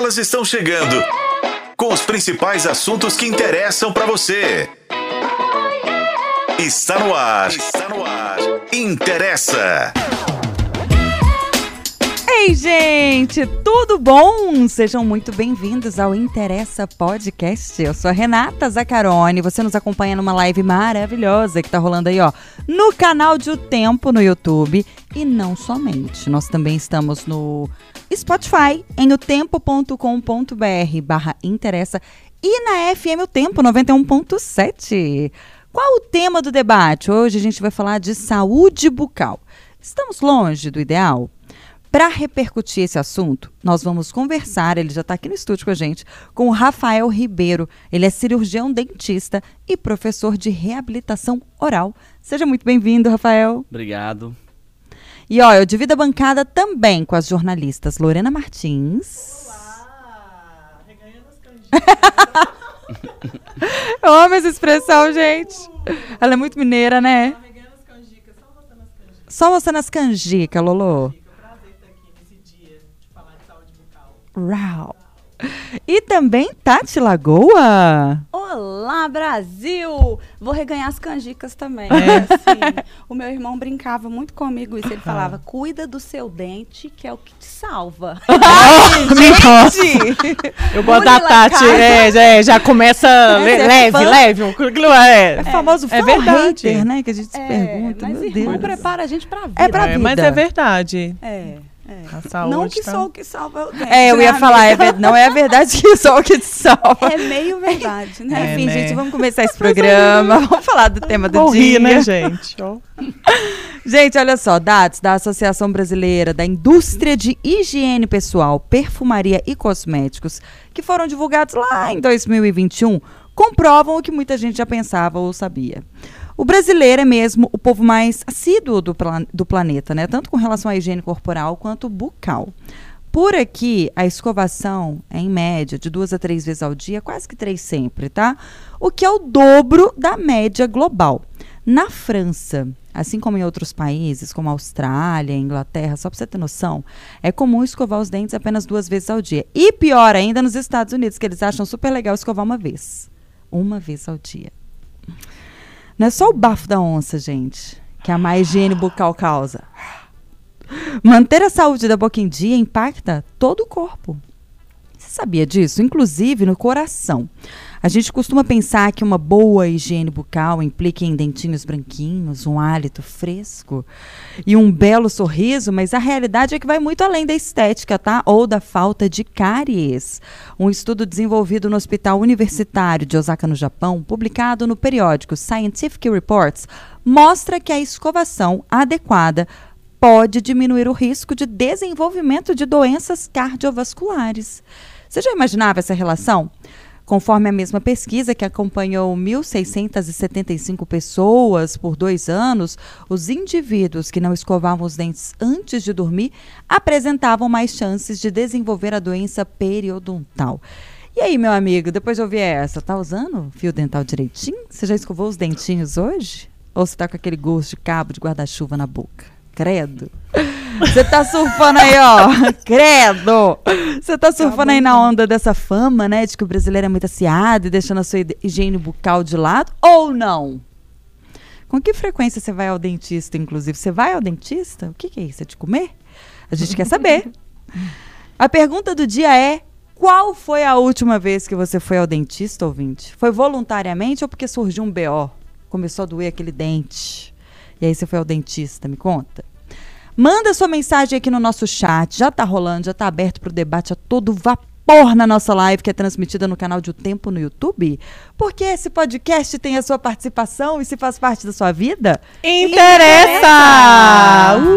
Elas estão chegando com os principais assuntos que interessam para você. Está no ar. Está no ar. Interessa. Ei, gente, tudo bom? Sejam muito bem-vindos ao Interessa Podcast. Eu sou a Renata Zaccaroni. Você nos acompanha numa live maravilhosa que tá rolando aí, ó, no canal de O Tempo no YouTube. E não somente, nós também estamos no Spotify, em otempo.com.br barra interessa e na FM O Tempo 91.7. Qual o tema do debate? Hoje a gente vai falar de saúde bucal. Estamos longe do ideal? Para repercutir esse assunto, nós vamos conversar, ele já está aqui no estúdio com a gente, com o Rafael Ribeiro. Ele é cirurgião dentista e professor de reabilitação oral. Seja muito bem-vindo, Rafael. Obrigado. E ó, eu divido a bancada também com as jornalistas Lorena Martins. Olá! Reganhando as canjicas. eu amo essa expressão, gente. Ela é muito mineira, né? Reganhando as canjicas. Só mostrando as canjicas. Só você nas canjicas, Lolo. Prazer estar aqui nesse dia de falar de saúde bucal. Rau. E também Tati Lagoa. Olá, Brasil! Vou reganhar as canjicas também. Assim, o meu irmão brincava muito comigo isso. Ele falava: cuida do seu dente, que é o que te salva. Gente! Eu gosto da Pule lá, Tati. É, já, é, já começa le- é leve, fã. leve. um É, É famoso é fã verdade. hater, né? Que a gente se É, pergunta, mas meu irmão Deus. prepara a gente pra vida. É pra É, mas vida. é verdade. É, é. A saúde Não que tá- só o que salva é o dente. É, eu né, ia falar, é ver- não é a verdade que só o que te salva. É meio verdade, né? É, Enfim, né? gente, vamos começar esse programa. Vamos falar do tema do Vou dia. rir, né, gente? Gente, olha só, dados da Associação Brasileira da Indústria de Higiene Pessoal, Perfumaria e Cosméticos, que foram divulgados lá em 2021, comprovam o que muita gente já pensava ou sabia. O brasileiro é mesmo o povo mais assíduo do, do planeta, né? Tanto com relação à higiene corporal quanto bucal. Por aqui, a escovação é em média de duas a três vezes ao dia, quase que três sempre, tá? O que é o dobro da média global. Na França, assim como em outros países, como Austrália, Inglaterra, só para você ter noção, é comum escovar os dentes apenas duas vezes ao dia. E pior ainda nos Estados Unidos, que eles acham super legal escovar uma vez. Uma vez ao dia. Não é só o bafo da onça, gente, que a má higiene bucal causa. Manter a saúde da boca em dia impacta todo o corpo. Você sabia disso? Inclusive no coração. A gente costuma pensar que uma boa higiene bucal implica em dentinhos branquinhos, um hálito fresco e um belo sorriso, mas a realidade é que vai muito além da estética, tá? Ou da falta de cáries. Um estudo desenvolvido no Hospital Universitário de Osaka, no Japão, publicado no periódico Scientific Reports, mostra que a escovação adequada pode diminuir o risco de desenvolvimento de doenças cardiovasculares. Você já imaginava essa relação? Conforme a mesma pesquisa que acompanhou 1.675 pessoas por dois anos, os indivíduos que não escovavam os dentes antes de dormir apresentavam mais chances de desenvolver a doença periodontal. E aí, meu amigo, depois de ouvir essa, tá usando fio dental direitinho? Você já escovou os dentinhos hoje? Ou você tá com aquele gosto de cabo de guarda-chuva na boca? Credo. Você tá surfando aí, ó. Credo. Você tá surfando aí na onda dessa fama, né? De que o brasileiro é muito aciado e deixando a sua higiene bucal de lado? Ou não? Com que frequência você vai ao dentista, inclusive? Você vai ao dentista? O que, que é isso? É de comer? A gente quer saber. A pergunta do dia é: qual foi a última vez que você foi ao dentista, ouvinte? Foi voluntariamente ou porque surgiu um BO? Começou a doer aquele dente. E aí você foi ao dentista, me conta. Manda sua mensagem aqui no nosso chat. Já tá rolando, já tá aberto pro debate a todo vapor na nossa live, que é transmitida no canal de O Tempo no YouTube. Porque esse podcast tem a sua participação e se faz parte da sua vida. Interessa!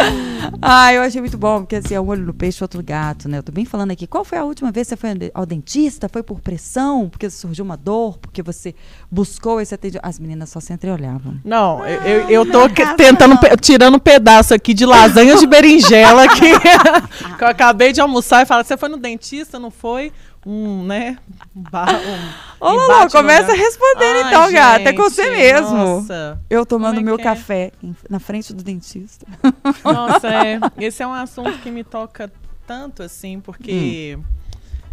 Uh! Ah, eu achei muito bom, porque assim, é um olho no peixe, outro gato, né? Eu tô bem falando aqui. Qual foi a última vez que você foi ao de- ao dentista? Foi por pressão? Porque surgiu uma dor? Porque você buscou esse atendimento? As meninas só se entreolhavam. Não, eu, eu, eu tô que- tentando, pe- tirando um pedaço aqui de lasanha de berinjela que, que eu acabei de almoçar e fala, você foi no dentista, não foi? Um, né? Um um Ô, no começa gar- respondendo Ai, então, gata. É com você gente, mesmo. Nossa, Eu tomando é meu é? café em- na frente do dentista. nossa, é. Esse é um assunto que me toca tanto, assim, porque.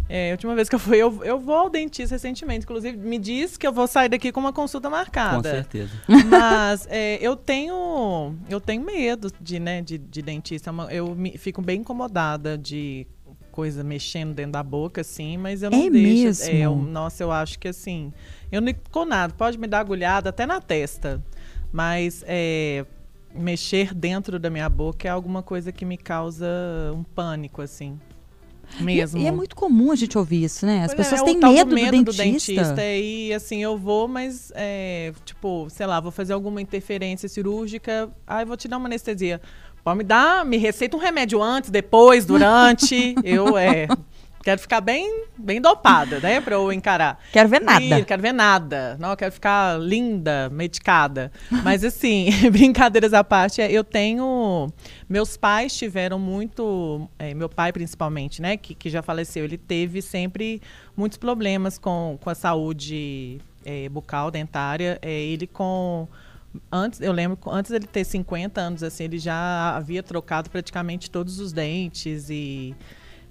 É, a última vez que eu fui, eu, eu vou ao dentista recentemente. Inclusive, me diz que eu vou sair daqui com uma consulta marcada. Com certeza. Mas é, eu tenho eu tenho medo de, né, de, de dentista. É Eu me, fico bem incomodada de coisa mexendo dentro da boca, assim, mas eu não É deixo. mesmo? eu- nossa, eu acho que assim. Eu não com nada, pode me dar agulhada até na testa. Mas é, mexer dentro da minha boca é alguma coisa que me causa um pânico, assim. Mesmo. E, e é muito comum a gente ouvir isso, né? As Pois é, pessoas é têm tal medo, do, dentista. E assim, eu vou, mas, é, tipo, sei lá, vou fazer alguma interferência cirúrgica. Ai, vou te dar uma anestesia. Pode me dar, me receita um remédio antes, depois, durante. eu, é. Quero ficar bem, bem dopada, né? Pra eu encarar. Quero ver nada. Ih, quero ver nada. Não, quero ficar linda, medicada. Mas assim, brincadeiras à parte, é, eu tenho. Meus pais tiveram muito. é, meu pai, principalmente, né? Que, que já faleceu, ele teve sempre muitos problemas com, com a saúde é, bucal, dentária. É, ele com. Antes, eu lembro, antes dele ter 50 anos, assim, ele já havia trocado praticamente todos os dentes e.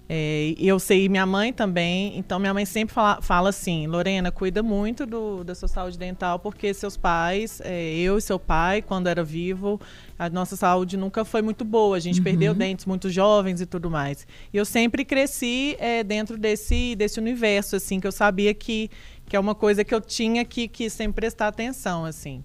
É, eu sei, minha mãe também, então minha mãe sempre fala, fala assim, Lorena, cuida muito do, da sua saúde dental, porque seus pais, é, eu e seu pai, quando era vivo, a nossa saúde nunca foi muito boa, a gente perdeu dentes muito jovens e tudo mais. E eu sempre cresci é, dentro desse, desse universo, assim, que eu sabia que, que é uma coisa que eu tinha que, que sempre prestar atenção, assim.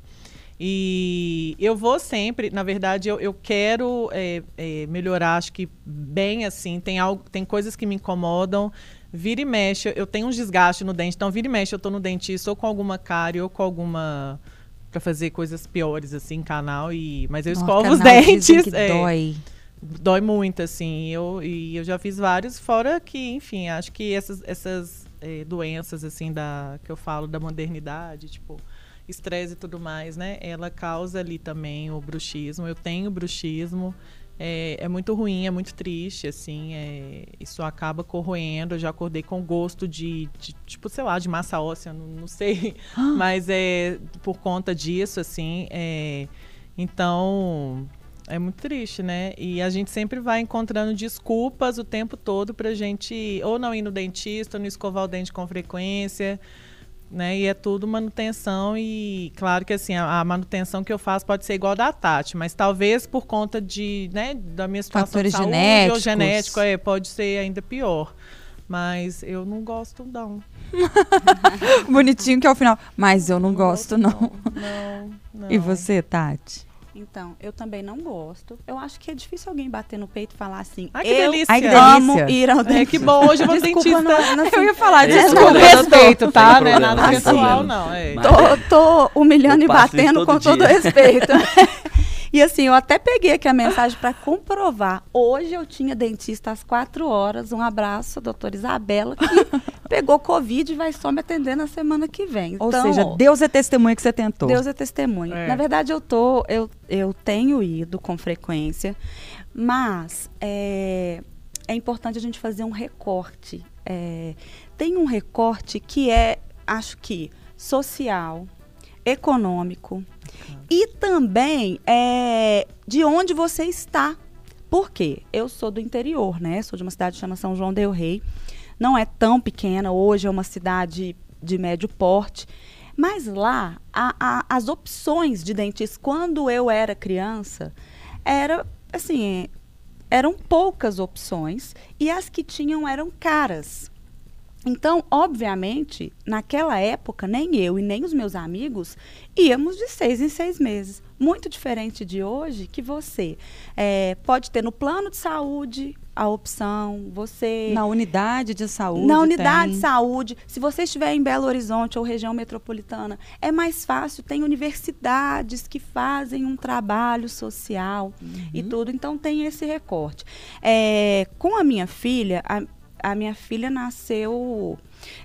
E eu vou sempre, na verdade, eu, eu quero é, é, melhorar, acho que bem assim, tem, algo, tem coisas que me incomodam. Vira e mexe, eu tenho um desgaste no dente, então vira e mexe, eu tô no dentista ou com alguma cárie ou com alguma. pra fazer coisas piores, assim, canal, e, mas eu Nossa, escovo os canal dizem dentes. que é, dói. dói muito, assim. Eu, e eu já fiz vários, fora que, enfim, acho que essas, essas eh, doenças, assim, da, que eu falo da modernidade, tipo, estresse e tudo mais, né? Ela causa ali também o bruxismo. Eu tenho bruxismo. É, é muito ruim, é muito triste, assim. é, isso acaba corroendo. Eu já acordei com gosto de, de, tipo, sei lá, de massa óssea, não, não sei. Mas é por conta disso, assim. é, então, é muito triste, né? E a gente sempre vai encontrando desculpas o tempo todo pra gente ou não ir no dentista, ou não escovar o dente com frequência, né? E é tudo manutenção e claro que assim, a, a manutenção que eu faço pode ser igual da Tati, mas talvez por conta de, né, da minha situação Fatores de saúde genéticos. ou genético, é, pode ser ainda pior. Mas eu não gosto não. Bonitinho que é o final. Mas eu não, gosto, não. Não, não. E você, Tati? Então, eu também não gosto. Eu acho que é difícil alguém bater no peito e falar assim, Ai, que eu delícia. Ai, que amo delícia. ir ao É, dentista. que bom, hoje eu vou dentista. não, não, Eu ia falar, É, desculpa, não, respeito, tá? Não é nada sem pessoal, não. É. Tô, tô humilhando Eu e batendo todo com todo dia. respeito. e assim, eu até peguei aqui a mensagem para comprovar. Hoje eu tinha dentista às quatro horas. Um abraço, doutora Isabela, que pegou Covid e vai só me atender na semana que vem. Ou Então, seja, Deus é testemunha que você tentou. Deus é testemunha. É. Na verdade, eu tô, eu, eu tenho ido com frequência, mas é, é importante a gente fazer um recorte. É, tem um recorte que é, acho que, social, econômico e também é, de onde você está. Por quê? Eu sou do interior, né? Sou de uma cidade que chama São João del Rei. Não é tão pequena, hoje é uma cidade de médio porte. Mas lá, a- a- as opções de dentista, quando eu era criança, era assim, eram poucas opções e as que tinham eram caras. Então, obviamente, naquela época, nem eu e nem os meus amigos íamos de seis em seis meses. Muito diferente de hoje, que você eh, pode ter no plano de saúde a opção, você Na unidade de saúde. na unidade tem. de saúde, se você estiver em Belo Horizonte ou região metropolitana, é mais fácil. Tem universidades que fazem um trabalho social e tudo, então tem esse recorte. É, com a minha filha, a, a minha filha nasceu.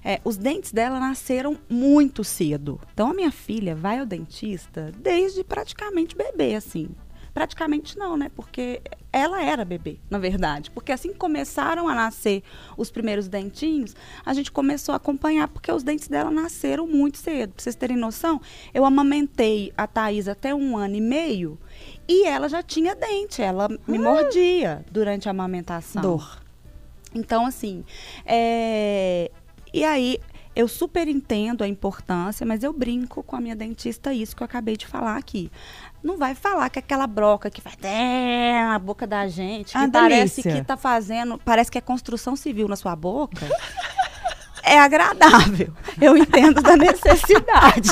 É, os dentes dela nasceram muito cedo. Então a minha filha vai ao dentista desde praticamente bebê, assim. Praticamente não, né? Porque ela era bebê, na verdade. Porque assim que começaram a nascer os primeiros dentinhos, a gente começou a acompanhar, porque os dentes dela nasceram muito cedo. Pra vocês terem noção, eu amamentei a Thaís até um ano e meio e ela já tinha dente. Ela me mordia durante a amamentação. Dor. Então, assim, é, e aí eu super entendo a importância, mas eu brinco com a minha dentista isso que eu acabei de falar aqui. Não vai falar que aquela broca que vai até na boca da gente, que Ah, parece delícia. que tá fazendo, parece que é construção civil na sua boca. É agradável. Eu entendo da necessidade.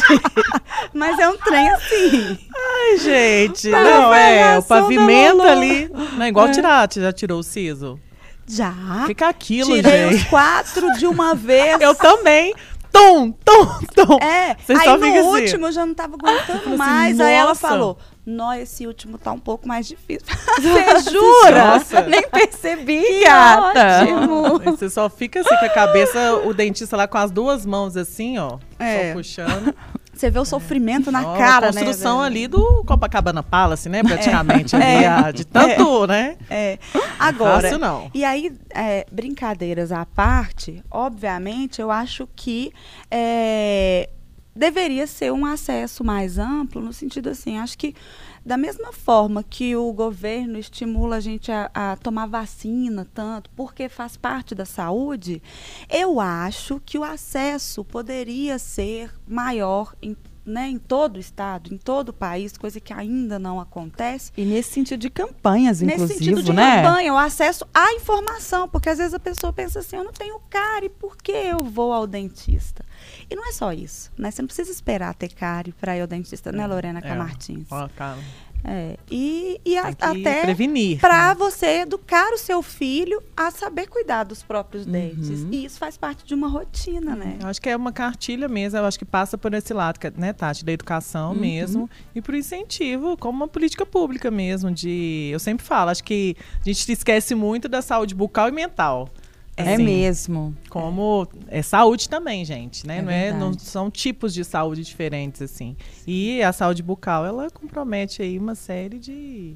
Mas é um trem assim. Ai, gente. Não, é. O pavimento ali. Não é igual tirar. Você já tirou o siso? Já. Fica aquilo, Tirei gente. os quatro de uma vez. Eu também. Tum, tum, tum. É, Você aí só no assim. último eu já não tava aguentando assim, mais. aí ela falou: Nó, esse último tá um pouco mais difícil. Você jura? Nossa. Nem percebi, Que gata. ótimo. Você só fica assim com a cabeça, o dentista lá com as duas mãos assim, ó. É. Só puxando. Você vê o sofrimento na Ó, cara, a construção né? ali do Copacabana Palace, né? Praticamente. ali, a- de tanto, né? É. Agora, Fácil não. E aí, é, brincadeiras à parte, obviamente, eu acho que é, deveria ser um acesso mais amplo, no sentido assim, acho que da mesma forma que o governo estimula a gente a, a tomar vacina tanto, porque faz parte da saúde, eu acho que o acesso poderia ser maior em, né, em todo o estado, em todo o país, coisa que ainda não acontece. E nesse sentido de campanhas, Nesse inclusive, sentido de né? campanha, o acesso à informação, porque às vezes a pessoa pensa assim, eu não tenho cárie, por que eu vou ao dentista? E não é só isso, né? Você não precisa esperar ter cárie para ir ao dentista, né, Lorena É. Camartins? Ó, cara, É. E, e a- até prevenir. para né? você educar o seu filho a saber cuidar dos próprios dentes. Uhum. E isso faz parte de uma rotina, né? Eu acho que é uma cartilha mesmo, eu acho que passa por esse lado, que é, né, Tati, da educação Uhum. mesmo, e por incentivo, como uma política pública mesmo, de... Eu sempre falo, acho que a gente esquece muito da saúde bucal e mental. É Assim, mesmo. Como é saúde também, gente, né? É não, é, não são tipos de saúde diferentes, assim. E a saúde bucal, ela compromete aí uma série de,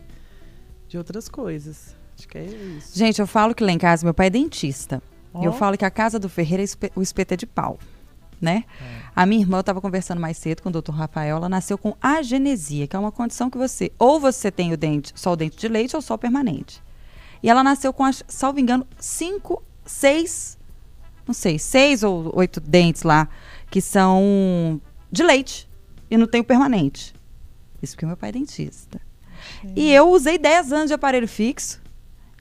de outras coisas. Acho que é isso. Gente, eu falo que lá em casa meu pai é dentista. Ó. Eu falo que a casa do Ferreira, é o espeto é de pau. Né? É. A minha irmã, eu estava conversando mais cedo com o doutor Rafael, ela nasceu com agenesia, que é uma condição que você, ou você tem o dente, só o dente de leite ou só o permanente. E ela nasceu com, salvo engano, cinco, seis, não sei, seis ou oito dentes lá, que são de leite e não tem o permanente. Isso porque meu pai é dentista. E eu usei 10 anos de aparelho fixo.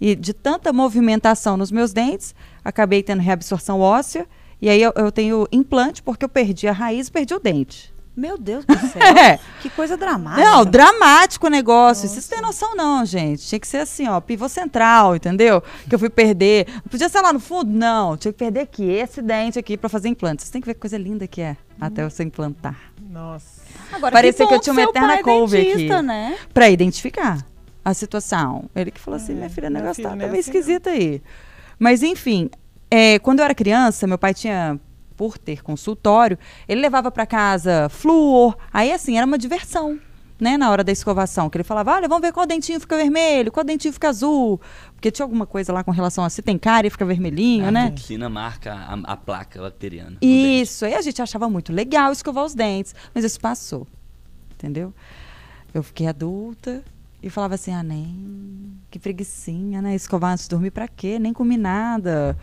E de tanta movimentação nos meus dentes, acabei tendo reabsorção óssea. E aí eu, eu tenho implante porque eu perdi a raiz e perdi o dente. Meu Deus do céu. É. que coisa dramática. Não, dramático o negócio. Vocês têm noção, não, gente. Tinha que ser assim, ó, pivô central, entendeu? Que eu fui perder. Não podia ser lá no fundo? Não. Tinha que perder aqui, esse dente aqui, pra fazer implante. Vocês têm que ver que coisa linda que é até você implantar. Nossa. Agora, Parecia que eu bom tinha uma eterna é couve aqui. né? Pra identificar a situação. Ele que falou assim: É, minha filha, o negócio tá, não meio assim, esquisito aí. Mas, enfim, é, quando eu era criança, meu pai tinha, por ter consultório, ele levava pra casa flúor. Aí, assim, era uma diversão. Né, na hora da escovação, que ele falava, olha, vamos ver qual dentinho fica vermelho, qual dentinho fica azul. Porque tinha alguma coisa lá com relação a se tem cárie, fica vermelhinho, a né? toxina marca a, a placa bacteriana. Isso, aí a gente achava muito legal escovar os dentes, mas isso passou, entendeu? Eu fiquei adulta e falava assim, ah, nem, que preguiçinha, né? Escovar antes de dormir pra quê? Nem comi nada.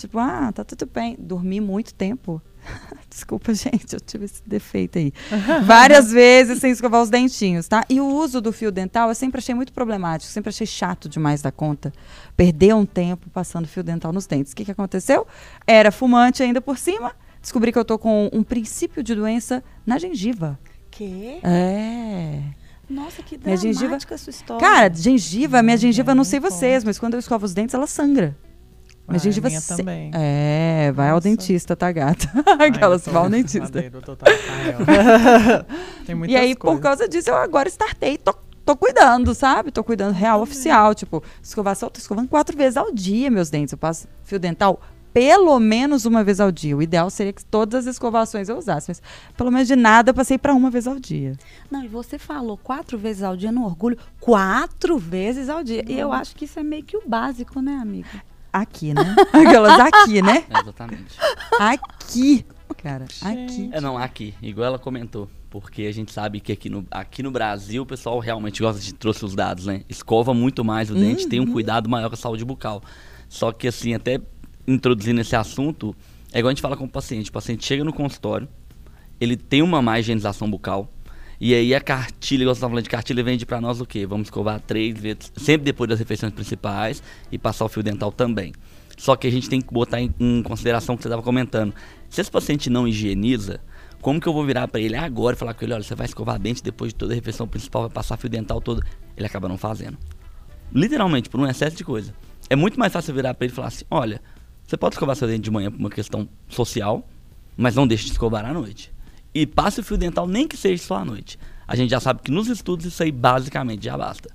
Tipo, ah, tá tudo bem. Dormi muito tempo. Desculpa, gente, eu tive esse defeito aí. Várias vezes sem escovar os dentinhos, tá? E o uso do fio dental eu sempre achei muito problemático, sempre achei chato demais da conta. Perder um tempo passando fio dental nos dentes. O que, que aconteceu? Era fumante ainda por cima. Descobri que eu tô com um princípio de doença na gengiva. Que? É. Nossa, que Minha dramática gengiva- essa história. Cara, gengiva, minha gengiva, não sei vocês, mas quando eu escovo os dentes, ela sangra. Minha gengiva minha se- também. É, vai ao Nossa. dentista, tá, gata? Aquelas vão ao dentista. Tem muitas E aí, por coisas. causa disso, eu agora startei, tô, tô cuidando, sabe? Tô cuidando real, oficial. Tipo, escovação, eu tô escovando quatro vezes ao dia meus dentes. Eu passo fio dental pelo menos uma vez ao dia. O ideal seria que todas as escovações eu usasse, mas pelo menos de nada eu passei pra uma vez ao dia. Não, e você falou quatro vezes ao dia no orgulho. Quatro vezes ao dia. E eu acho que isso é meio que o básico, né, amiga? Aqui, né? Aquelas aqui, né? É, exatamente. Aqui. Cara, aqui. É, não, aqui, igual ela comentou. Porque a gente sabe que aqui no, aqui no Brasil o pessoal realmente gosta, gente trouxe os dados, né? Escova muito mais o dente, tem um cuidado maior com a saúde bucal. Só que assim, até introduzindo esse assunto, é igual a gente fala com o paciente. O paciente chega no consultório, ele tem uma má higienização bucal, e aí a cartilha, igual você estava falando de cartilha, vende para nós o quê? Vamos escovar três vezes, sempre depois das refeições principais e passar o fio dental também. Só que a gente tem que botar em, em consideração o que você estava comentando. Se esse paciente não higieniza, como que eu vou virar para ele agora e falar com ele, olha, você vai escovar dente depois de toda a refeição principal, vai passar fio dental todo? Ele acaba não fazendo. Literalmente, por um excesso de coisa. É muito mais fácil virar para ele e falar assim, olha, você pode escovar seu dente de manhã por uma questão social, mas não deixe de escovar à noite. E passe o fio dental nem que seja só à noite. A gente já sabe que nos estudos isso aí basicamente já basta.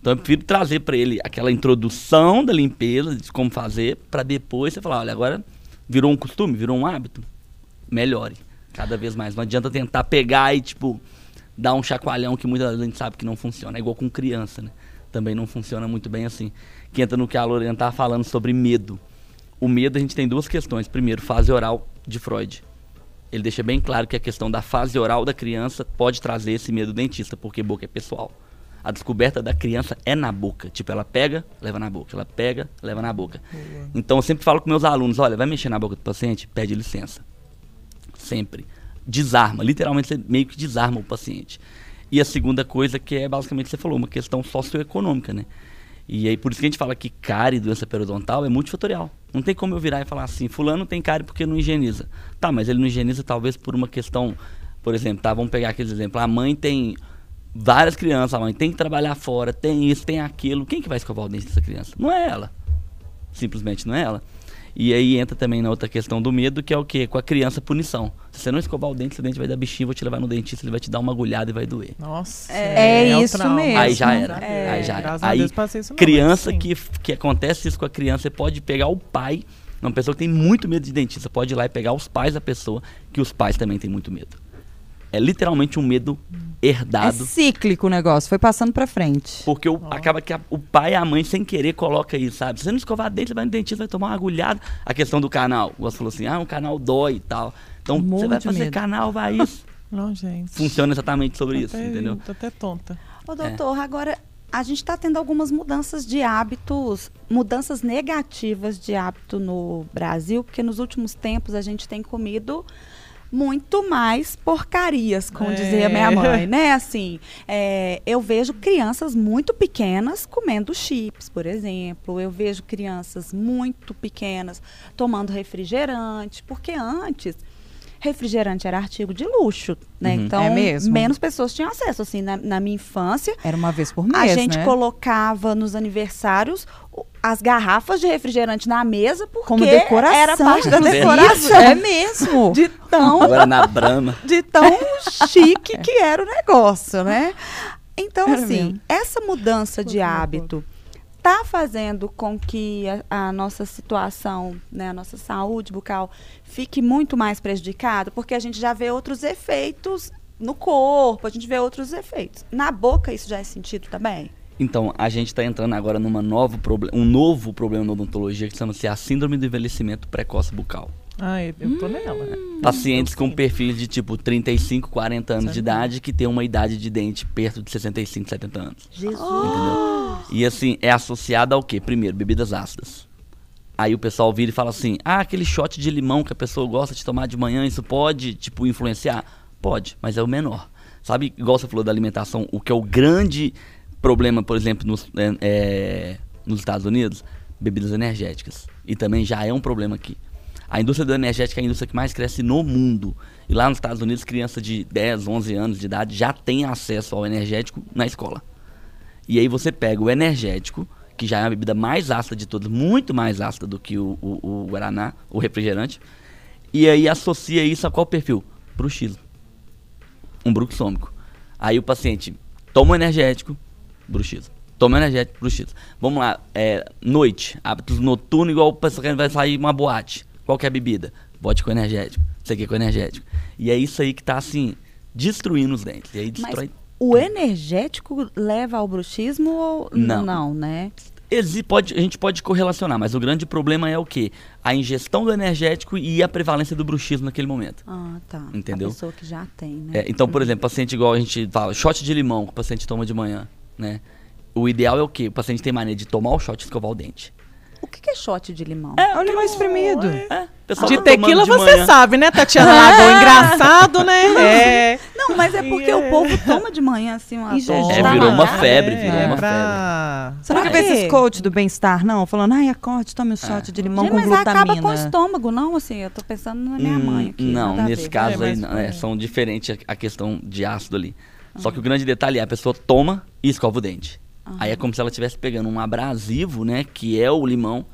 Então eu prefiro trazer para ele aquela introdução da limpeza, de como fazer, para depois você falar, olha, agora virou um costume, virou um hábito, melhore cada vez mais. Não adianta tentar pegar e tipo dar um chacoalhão que muita gente sabe que não funciona. É igual com criança, né? Também não funciona muito bem assim. Que entra no que a Lorena estava falando sobre medo. O medo a gente tem duas questões. Primeiro, fase oral de Freud. Ele deixa bem claro que a questão da fase oral da criança pode trazer esse medo do dentista, porque boca é pessoal a descoberta da criança é na boca. Tipo, ela pega, leva na boca. Ela pega, leva na boca. Uhum. Então, eu sempre falo com meus alunos: olha, vai mexer na boca do paciente? Pede licença. Sempre. Desarma. Literalmente, você meio que desarma o paciente. E a segunda coisa que é basicamente você falou, uma questão socioeconômica, né? E aí por isso que a gente fala que cárie, doença periodontal, é multifatorial. Não tem como eu virar e falar assim, fulano tem cárie porque não higieniza. Tá, mas ele não higieniza talvez por uma questão, por exemplo, tá, vamos pegar aquele exemplo, a mãe tem várias crianças, a mãe tem que trabalhar fora, tem isso, tem aquilo. Quem que vai escovar o dente dessa criança? Não é ela. Simplesmente não é ela. E aí entra também na outra questão do medo, que é o quê? Com a criança, punição. Se você não escovar o dente, seu dente vai dar bichinho, vou te levar no dentista, ele vai te dar uma agulhada e vai doer. Nossa. É, é isso mesmo. Aí já era. É. Aí já era. Aí, criança que, que acontece isso com a criança, você pode pegar o pai, uma pessoa que tem muito medo de dentista, pode ir lá e pegar os pais da pessoa, que os pais também têm muito medo. É literalmente um medo herdado. É cíclico o negócio, foi passando pra frente. Porque o, oh. acaba que a, o pai e a mãe, sem querer, coloca isso, sabe? Se você não escovar dente, você vai no dentista, vai tomar uma agulhada. A questão do canal. Você falou assim, ah, um canal dói e tal. Então, você vai fazer medo. canal, vai isso. Não, gente. Funciona exatamente sobre tô isso, até, entendeu? Tô até tonta. Ô, doutor, é. agora a gente está tendo algumas mudanças de hábitos, mudanças negativas de hábito no Brasil, porque nos últimos tempos a gente tem comido muito mais porcarias, como é. dizia minha mãe, né? Assim, é, eu vejo crianças muito pequenas comendo chips, por exemplo. Eu vejo crianças muito pequenas tomando refrigerante, porque antes refrigerante era artigo de luxo, né? Uhum. Então, é mesmo? menos pessoas tinham acesso. Assim, na, na, minha infância. Era uma vez por mês. A gente né? colocava nos aniversários as garrafas de refrigerante na mesa porque Como decoração. era parte da decoração. É mesmo. De tão, Agora na Brama. De tão chique que era o negócio, né? Então, era assim, mesmo. essa mudança de hábito está fazendo com que a, a, nossa situação, né, a nossa saúde bucal fique muito mais prejudicada, porque a gente já vê outros efeitos no corpo, a gente vê outros efeitos. Na boca isso já é sentido também? Então, a gente está entrando agora numa novo um novo problema na odontologia que chama-se a síndrome do envelhecimento precoce bucal. Ah, eu, eu tô hum. nela. Pacientes com perfil de tipo 35, 40 anos de idade que tem uma idade de dente perto de 65, 70 anos. Jesus! Entendeu? E assim, é associado ao quê? Primeiro, bebidas ácidas. Aí o pessoal vira e fala assim: ah, aquele shot de limão que a pessoa gosta de tomar de manhã, isso pode, tipo, influenciar? Pode, mas é o menor. Sabe, igual você falou da alimentação, o que é o grande problema, por exemplo, nos, é, é, nos Estados Unidos? Bebidas energéticas. E também já é um problema aqui. A indústria do energético é a indústria que mais cresce no mundo. E lá nos Estados Unidos, criança de 10, 11 anos de idade já tem acesso ao energético na escola. E aí você pega o energético, que já é a bebida mais ácida de todas, muito mais ácida do que o, o, o Guaraná, o refrigerante, e aí associa isso a qual perfil? Bruxismo. Um bruxômico. Aí o paciente toma o energético, bruxismo. Toma energético, bruxismo. Vamos lá, é, noite, hábitos noturnos, igual o pessoal vai sair uma boate. Qual que é bebida? Vodka com energético. Isso aqui é com energético. E é isso aí que tá assim, destruindo os dentes. E aí destrói. Mas o energético leva ao bruxismo ou não, não né? Pode, a gente pode correlacionar, mas o grande problema é o quê? A ingestão do energético e a prevalência do bruxismo naquele momento. Ah, tá. Entendeu? A pessoa que já tem, né? É, então, por exemplo, paciente igual a gente fala, shot de limão que o paciente toma de manhã, né? O ideal é o quê? O paciente tem maneira de tomar o shot e escovar o dente. O que que é shot de limão? É o limão espremido. É, pessoal De tá tomando tequila de você manhã. sabe, né, Tatiana Lagoa? Engraçado, né? É. Não, mas é porque o povo toma de manhã, assim, uma dose É, de virou uma febre, virou é uma pra... Você nunca vê esses coach do bem-estar, não? Falando, ai, acorde, tome um shot de limão Gente, com mas glutamina. acaba com o estômago, não? Assim, eu tô pensando na minha Hum, mãe aqui. Não, nesse caso É, aí mas não, é, são diferentes a, a questão de ácido ali. Só que o grande detalhe é a pessoa toma e escova o dente. Aí é como se ela estivesse pegando um abrasivo, né, que é o limão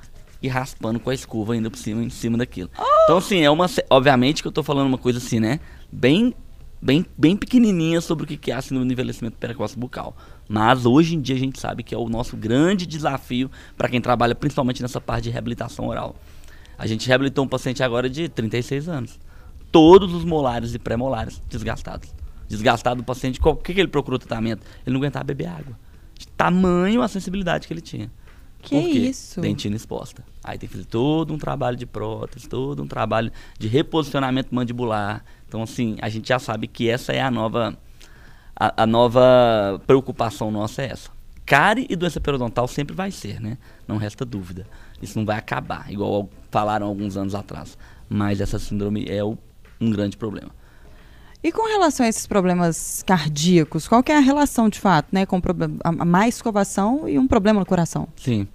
e raspando com a escova ainda por cima em cima daquilo. Então assim, é uma obviamente que eu tô falando uma coisa assim, né, bem bem bem pequenininha sobre o que que é a síndrome do envelhecimento precoce bucal. Mas hoje em dia a gente sabe que é o nosso grande desafio para quem trabalha principalmente nessa parte de reabilitação oral. A gente reabilitou um paciente agora de 36 anos. Todos os molares e pré-molares desgastados. Desgastado o paciente, qual- o que, que ele procurou tratamento? Ele não aguentava beber água. De tamanho a sensibilidade que ele tinha. Que Por quê? isso? Dentina exposta. Aí tem que fazer todo um trabalho de prótese, todo um trabalho de reposicionamento mandibular. Então, assim, a gente já sabe que essa é a nova, a, a nova preocupação nossa é essa. Cárie e doença periodontal sempre vai ser, né? Não resta dúvida. Isso não vai acabar, igual falaram alguns anos atrás. Mas essa síndrome é o- um grande problema. E com relação a esses problemas cardíacos, qual que é a relação de fato, né, com a má escovação e um problema no coração? Sim.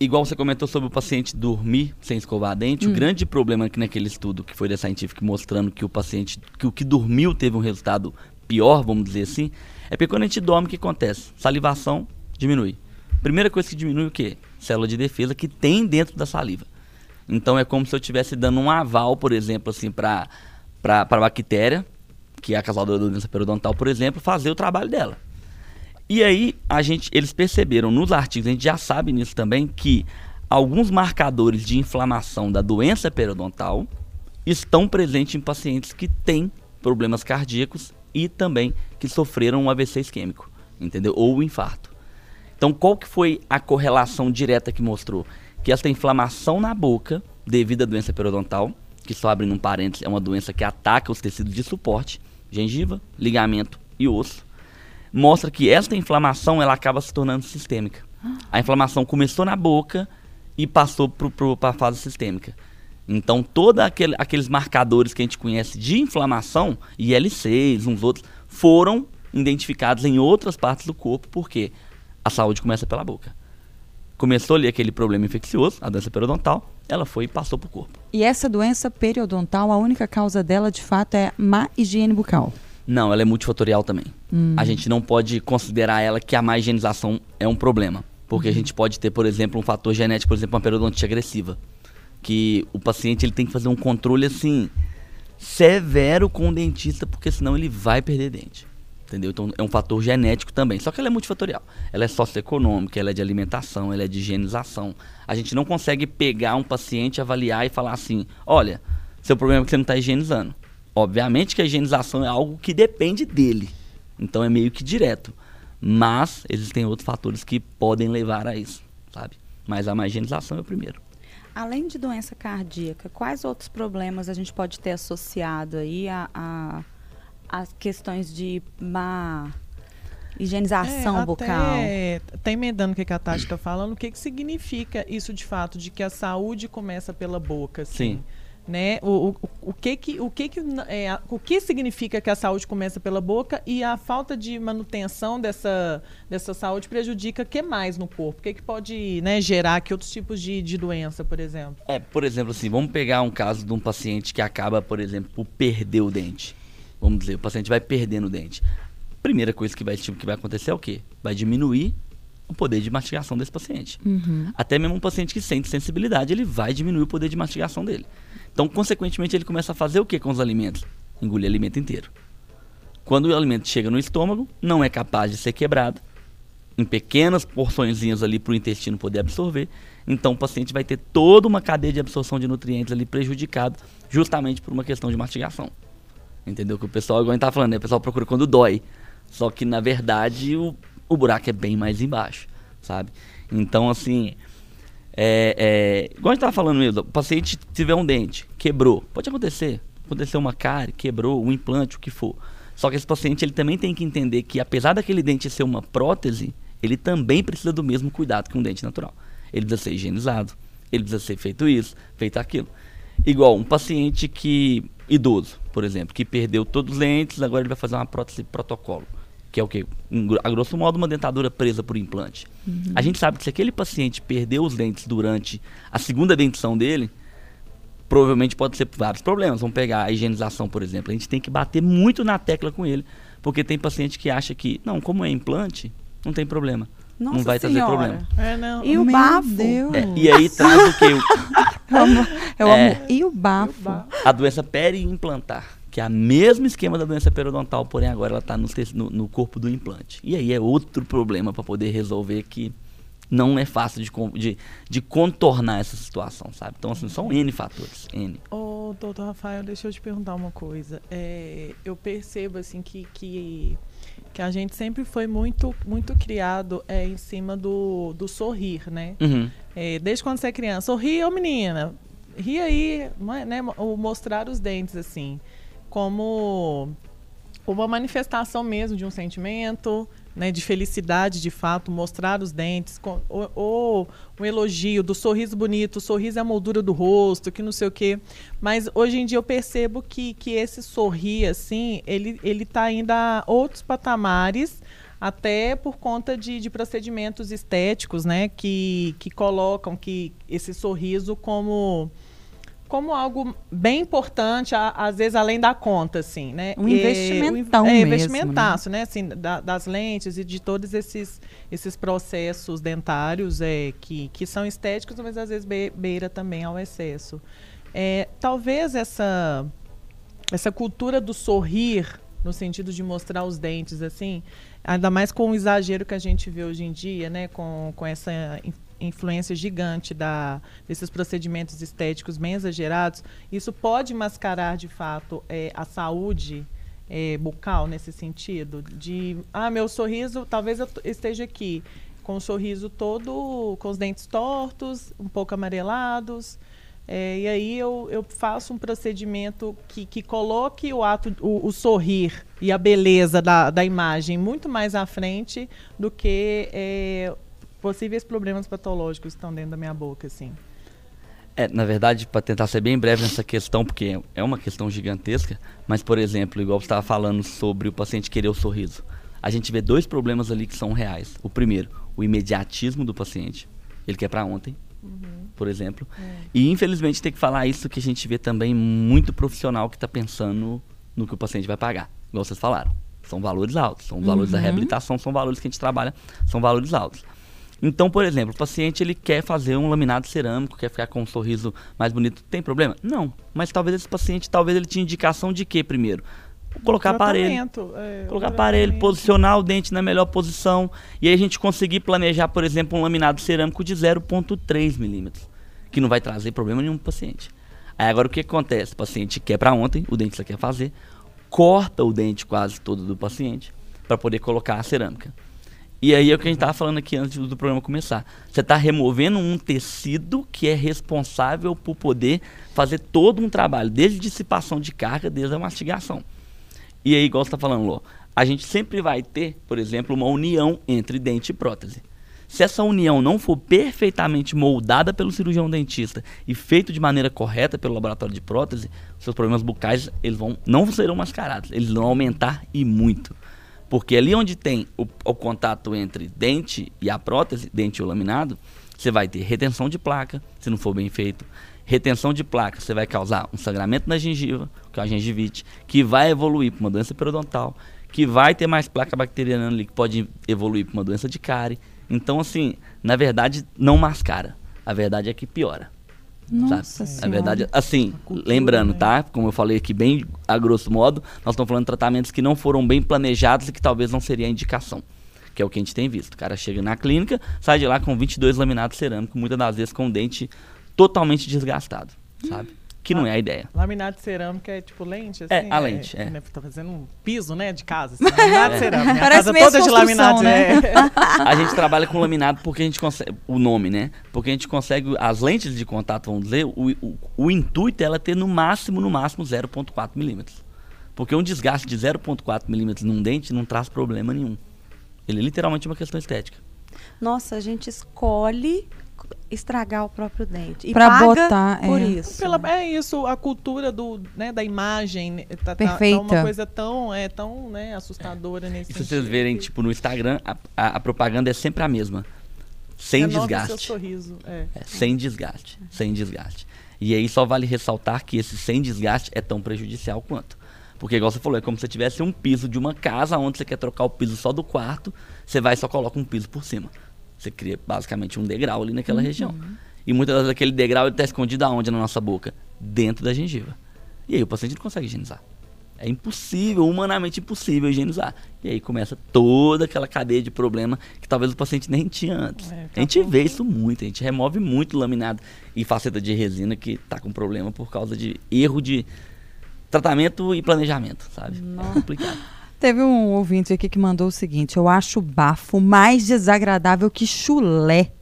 Igual você comentou sobre o paciente dormir sem escovar a dente, o grande problema que naquele estudo que foi da Scientific mostrando que o paciente, que o que dormiu teve um resultado pior, vamos dizer assim, é porque quando a gente dorme, o que acontece? Salivação diminui. Primeira coisa que diminui o quê? Célula de defesa que tem dentro da saliva. Então é como se eu estivesse dando um aval, por exemplo, assim, para para a bactéria, que é a causadora da doença periodontal, por exemplo, fazer o trabalho dela. E aí, a gente, eles perceberam nos artigos, a gente já sabe nisso também, que alguns marcadores de inflamação da doença periodontal estão presentes em pacientes que têm problemas cardíacos e também que sofreram um AVC isquêmico, entendeu? Ou um infarto. Então, qual que foi a correlação direta que mostrou? Que essa inflamação na boca, devido à doença periodontal, que só abrindo um parênteses, é uma doença que ataca os tecidos de suporte, gengiva, ligamento e osso, mostra que esta inflamação ela acaba se tornando sistêmica. A inflamação começou na boca e passou para a fase sistêmica. Então, todos aquele, aqueles marcadores que a gente conhece de inflamação, IL6, uns outros, foram identificados em outras partes do corpo, porque a saúde começa pela boca. Começou ali aquele problema infeccioso, a doença periodontal, ela foi e passou para o corpo. E essa doença periodontal, a única causa dela, de fato, é má higiene bucal. Não, ela é multifatorial também. A gente não pode considerar ela que a má higienização é um problema. Porque a gente pode ter, por exemplo, um fator genético, por exemplo, uma periodontite agressiva. Que o paciente ele tem que fazer um controle assim severo com o dentista, porque senão ele vai perder dente. Entendeu? Então é um fator genético também. Só que ela é multifatorial. Ela é socioeconômica, ela é de alimentação, ela é de higienização. A gente não consegue pegar um paciente, avaliar e falar assim: olha, seu problema é que você não está higienizando. Obviamente que a higienização é algo que depende dele. Então é meio que direto. Mas existem outros fatores que podem levar a isso, sabe? Mas a má higienização é o primeiro. Além de doença cardíaca, quais outros problemas a gente pode ter associado aí a, a, as questões de má higienização É, bucal? Tá emendando o que que a Tati está falando, o que, que significa isso de fato, de que a saúde começa pela boca, assim? Sim. Né? O, o, o que que, o que que, é, o que significa que a saúde começa pela boca e a falta de manutenção dessa, dessa saúde prejudica o que mais no corpo? O que que pode né, gerar que outros tipos de, de doença, por exemplo? É, por exemplo, assim, vamos pegar um caso de um paciente que acaba, por exemplo, por perder o dente. Vamos dizer, o paciente vai perdendo o dente. Primeira coisa que vai, tipo, que vai acontecer é o quê? Vai diminuir o poder de mastigação desse paciente. Até mesmo um paciente que sente sensibilidade, ele vai diminuir o poder de mastigação dele. Então, consequentemente, ele começa a fazer o que com os alimentos? Engolir alimento inteiro. Quando o alimento chega no estômago, não é capaz de ser quebrado em pequenas porçõezinhas ali para o intestino poder absorver. Então o paciente vai ter toda uma cadeia de absorção de nutrientes ali prejudicado, justamente por uma questão de mastigação. Entendeu? Que o pessoal, igual a gente tá falando, né? o pessoal procura quando dói. Só que na verdade o, o buraco é bem mais embaixo, sabe? Então, assim, é, é, igual a gente tava falando mesmo, o paciente tiver um dente, quebrou, pode acontecer. Aconteceu uma cárie, quebrou, um implante, o que for. Só que esse paciente ele também tem que entender que apesar daquele dente ser uma prótese, ele também precisa do mesmo cuidado que um dente natural. ele precisa ser higienizado, ele precisa ser feito isso, feito aquilo. Igual um paciente que, idoso, por exemplo, que perdeu todos os lentes, agora ele vai fazer uma prótese protocolo. Que é o quê? Um gro- a grosso modo, uma dentadura presa por implante. A gente sabe que se aquele paciente perdeu os dentes durante a segunda dentição dele, provavelmente pode ser por vários problemas. Vamos pegar a higienização, por exemplo. A gente tem que bater muito na tecla com ele, porque tem paciente que acha que, não, como é implante, não tem problema. Nossa não vai trazer Senhora. problema. É, não. E o Meu bafo? Deus. É, e aí traz o quê? Eu amo. Eu É. amo. E o bafo? A doença peri-implantar, que é o mesmo esquema da doença periodontal, porém agora ela está no, no- no corpo do implante. E aí é outro problema para poder resolver que não é fácil de, de, de contornar essa situação, sabe? Então, assim, são N fatores. N. Ô, doutor Rafael, deixa eu te perguntar uma coisa. É, eu percebo, assim, que, que, que a gente sempre foi muito, muito criado é, em cima do, do sorrir, né? Uhum. É, desde quando você é criança, sorri, ô menina, ri aí, né? O mostrar os dentes, assim, como uma manifestação mesmo de um sentimento, né, de felicidade, de fato, mostrar os dentes, com- ou, ou um elogio do sorriso bonito, o sorriso é a moldura do rosto, que não sei o quê. Mas hoje em dia eu percebo que, que esse sorrir, assim, ele, ele tá indo a outros patamares, até por conta de, de procedimentos estéticos, né, que, que colocam que esse sorriso como como algo bem importante, às vezes além da conta, assim, né? Um E- investimentão é, mesmo, investimentaço, né? Assim, da- das lentes e de todos esses, esses processos dentários é, que, que são estéticos, mas às vezes be- beira também ao excesso. É, talvez essa, essa cultura do sorrir, no sentido de mostrar os dentes, assim, ainda mais com o exagero que a gente vê hoje em dia, né? Com, com essa influência gigante da, desses procedimentos estéticos bem exagerados, isso pode mascarar, de fato, é, a saúde é, bucal nesse sentido? De, ah, meu sorriso, talvez eu esteja aqui com o sorriso todo, com os dentes tortos, um pouco amarelados, é, e aí eu, eu faço um procedimento que, que coloque o ato, o, o sorrir e a beleza da, da imagem muito mais à frente do que é, possíveis problemas patológicos que estão dentro da minha boca, assim. É, na verdade, para tentar ser bem breve nessa questão, porque é uma questão gigantesca, mas, por exemplo, igual você estava falando sobre o paciente querer o sorriso, a gente vê dois problemas ali que são reais. O primeiro, o imediatismo do paciente, ele quer para ontem, por exemplo, e infelizmente tem que falar isso que a gente vê também muito profissional que está pensando no que o paciente vai pagar, igual vocês falaram. São valores altos, são valores da reabilitação, são valores que a gente trabalha, são valores altos. Então, por exemplo, o paciente ele quer fazer um laminado cerâmico, quer ficar com um sorriso mais bonito. Tem problema? Não. Mas talvez esse paciente, talvez ele tinha indicação de quê primeiro? Colocar aparelho. É, Colocar o aparelho, posicionar o dente na melhor posição. E aí a gente conseguir planejar, por exemplo, um laminado cerâmico de 0,3 milímetros. Que não vai trazer problema nenhum pro paciente. Aí agora o que acontece? O paciente quer para ontem, o dente você quer fazer, corta o dente quase todo do paciente para poder colocar a cerâmica. E aí é o que a gente estava falando aqui antes do programa começar. Você está removendo um tecido que é responsável por poder fazer todo um trabalho, desde dissipação de carga, desde a mastigação. E aí, igual você está falando, Lô, a gente sempre vai ter, por exemplo, uma união entre dente e prótese. Se essa união não for perfeitamente moldada pelo cirurgião dentista e feito de maneira correta pelo laboratório de prótese, seus problemas bucais eles vão, não serão mascarados, eles vão aumentar e muito. Porque ali onde tem o, o contato entre dente e a prótese, dente e o laminado, você vai ter retenção de placa, se não for bem feito. Retenção de placa, você vai causar um sangramento na gengiva, que é a gengivite, que vai evoluir para uma doença periodontal, que vai ter mais placa bacteriana ali, que pode evoluir para uma doença de cárie. Então, assim, na verdade, não mascara. A verdade é que piora. Nossa? Na verdade, assim, lembrando, né? tá? Como eu falei aqui, bem a grosso modo, nós estamos falando de tratamentos que não foram bem planejados e que talvez não seria a indicação. Que é o que a gente tem visto. O cara chega na clínica, sai de lá com 22 laminados cerâmicos, muitas das vezes com o dente totalmente desgastado, sabe? Que não é a ideia. Laminado de cerâmica é tipo lente, assim? É, a lente, é. né, Tá fazendo um piso, né, de casa. Assim, laminado de cerâmica. Minha Parece casa toda de construção, laminado. né? é. A gente trabalha com laminado porque a gente consegue. O nome, né? Porque a gente consegue. As lentes de contato, vamos dizer, o, o, o intuito é ela ter no máximo, no máximo 0,4 milímetros. Porque um desgaste de 0,4 milímetros num dente não traz problema nenhum. Ele é literalmente uma questão estética. Nossa, a gente escolhe estragar o próprio dente. E Pra paga botar, por é. isso. Pela- é isso, a cultura do, né, da imagem né, tá, tá- tá Perfeita. uma coisa tão, é, tão né, assustadora nesse E se vocês verem, tipo, no Instagram, a, a- a propaganda é sempre a mesma. Sem seu desgaste. sorriso. É. É, sem desgaste. Sem desgaste. E aí só vale ressaltar que esse sem desgaste é tão prejudicial quanto. Porque, igual você falou, é como se você tivesse um piso de uma casa onde você quer trocar o piso só do quarto, você vai e só coloca um piso por cima. Você cria basicamente um degrau ali naquela região. E muitas vezes aquele degrau está escondido aonde na nossa boca? Dentro da gengiva. E aí o paciente não consegue higienizar. É impossível, humanamente impossível higienizar. E aí começa toda aquela cadeia de problema que talvez o paciente nem tinha antes. É, a gente vê isso muito, a gente remove muito laminado e faceta de resina que está com problema por causa de erro de tratamento e planejamento, sabe? É complicado. Teve um ouvinte aqui que mandou o seguinte: Eu acho bafo mais desagradável que chulé.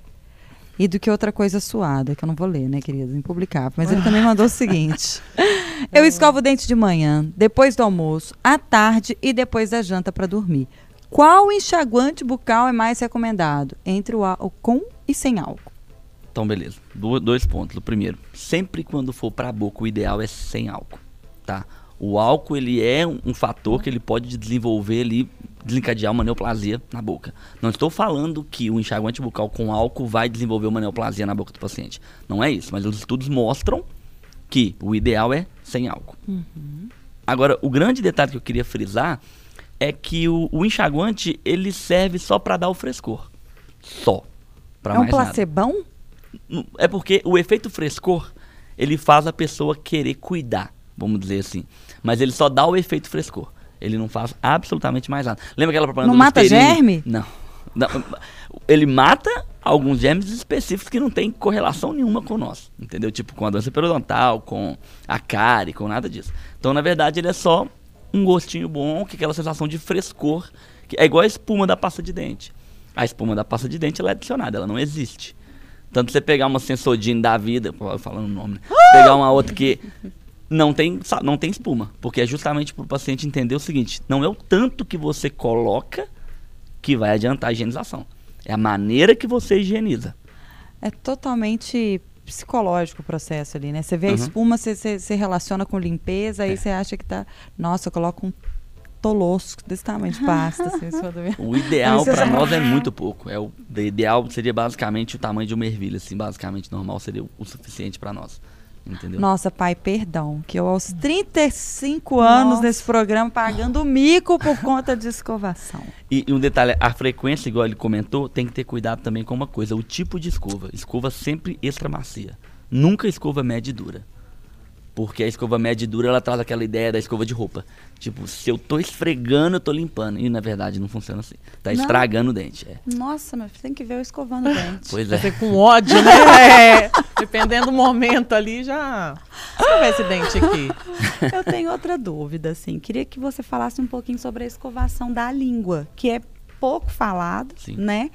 E do que outra coisa suada, que eu não vou ler, né, querida? Impublicável. Mas ele também mandou o seguinte: Eu escovo o dente de manhã, depois do almoço, à tarde e depois da janta para dormir. Qual enxaguante bucal é mais recomendado? Entre o com e sem álcool. Então, beleza. Do- dois pontos. O primeiro, sempre quando for para a boca, o ideal é sem álcool, tá? O álcool, ele é um, um fator que ele pode desenvolver ali, desencadear uma neoplasia na boca. Não estou falando que o enxaguante bucal com álcool vai desenvolver uma neoplasia na boca do paciente. Não é isso, mas os estudos mostram que o ideal é sem álcool. Agora, o grande detalhe que eu queria frisar é que o, o enxaguante, ele serve só para dar o frescor. Só. Pra é um mais nada. placebão? Não- É porque o efeito frescor, ele faz a pessoa querer cuidar, vamos dizer assim. Mas ele só dá o efeito frescor. Ele não faz absolutamente mais nada. Lembra aquela propaganda Não do mata Listerine? germe? Não. Não, Ele mata alguns germes específicos que não tem correlação nenhuma com nós. Entendeu? Tipo com a doença periodontal, com a cárie, com nada disso. Então, na verdade, ele é só um gostinho bom, que é aquela sensação de frescor. Que é igual a espuma da pasta de dente. A espuma da pasta de dente ela é adicionada, ela não existe. Tanto você pegar uma Sensodine da vida, falando o nome, né? pegar uma outra que não tem, não tem espuma. Porque é justamente para o paciente entender o seguinte: não é o tanto que você coloca que vai adiantar a higienização. É a maneira que você higieniza. É totalmente psicológico o processo ali, né? Você vê a Uhum. espuma, você, você, você relaciona com limpeza, aí É. você acha que tá. Nossa, eu coloco um tolosco desse tamanho de pasta assim. O ideal Aí para já- nós é muito pouco. É o o ideal seria basicamente o tamanho de uma ervilha, assim, basicamente normal seria o, o suficiente para nós. Entendeu? Nossa, pai, perdão, que eu aos 35 anos Nossa. nesse programa pagando mico por conta de escovação. E, e um detalhe, a frequência, igual ele comentou, tem que ter cuidado também com uma coisa, o tipo de escova. Escova sempre extra macia. Nunca escova média e dura. Porque a escova média e dura, ela traz aquela ideia da escova de roupa. Tipo, se eu tô esfregando, eu tô limpando. E na verdade não funciona assim. Tá Não. estragando o dente. É. Nossa, meu filho, tem que ver eu escovando o dente. Pois é. Você com ódio, né? É, dependendo do momento ali, já. Deixa eu ver esse dente aqui. Eu tenho outra dúvida, assim. Queria que você falasse um pouquinho sobre a escovação da língua, que é pouco falado, Sim. né?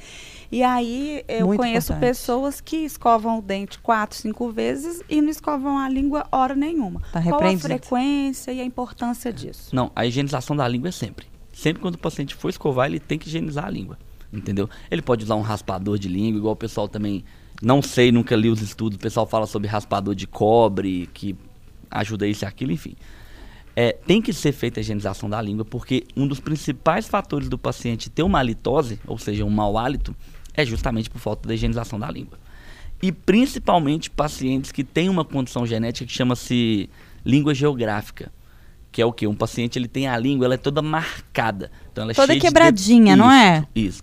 E aí eu Muito conheço importante. pessoas que escovam o dente quatro, cinco vezes e não escovam a língua hora nenhuma. Tá Qual a frequência e a importância disso? Não, a higienização da língua é sempre. Sempre quando o paciente for escovar, ele tem que higienizar a língua. Entendeu? Ele pode usar um raspador de língua, igual o pessoal também. Não sei, nunca li os estudos. O pessoal fala sobre raspador de cobre, que ajuda isso e aquilo, enfim. É, tem que ser feita a higienização da língua, porque um dos principais fatores do paciente ter uma halitose, ou seja, um mau hálito, é justamente por falta da higienização da língua. E principalmente pacientes que têm uma condição genética que chama-se língua geográfica. Que é o que? Um paciente ele tem a língua, ela é toda marcada. Então ela é Toda quebradinha, de- não é? Isso.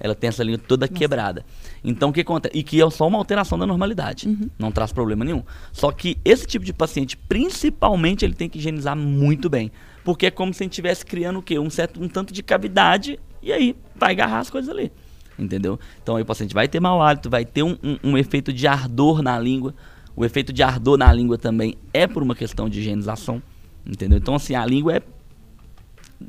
Ela tem essa língua toda quebrada. Então o que acontece? E que é só uma alteração da normalidade. Uhum. Não traz problema nenhum. Só que esse tipo de paciente, principalmente, ele tem que higienizar muito bem. Porque é como se a gente estivesse criando o quê? Um certo um tanto de cavidade e aí vai agarrar as coisas ali. Entendeu? Então aí o paciente vai ter mau hálito, vai ter um, um- um efeito de ardor na língua. O efeito de ardor na língua também é por uma questão de higienização. Entendeu? Então, assim, a língua é.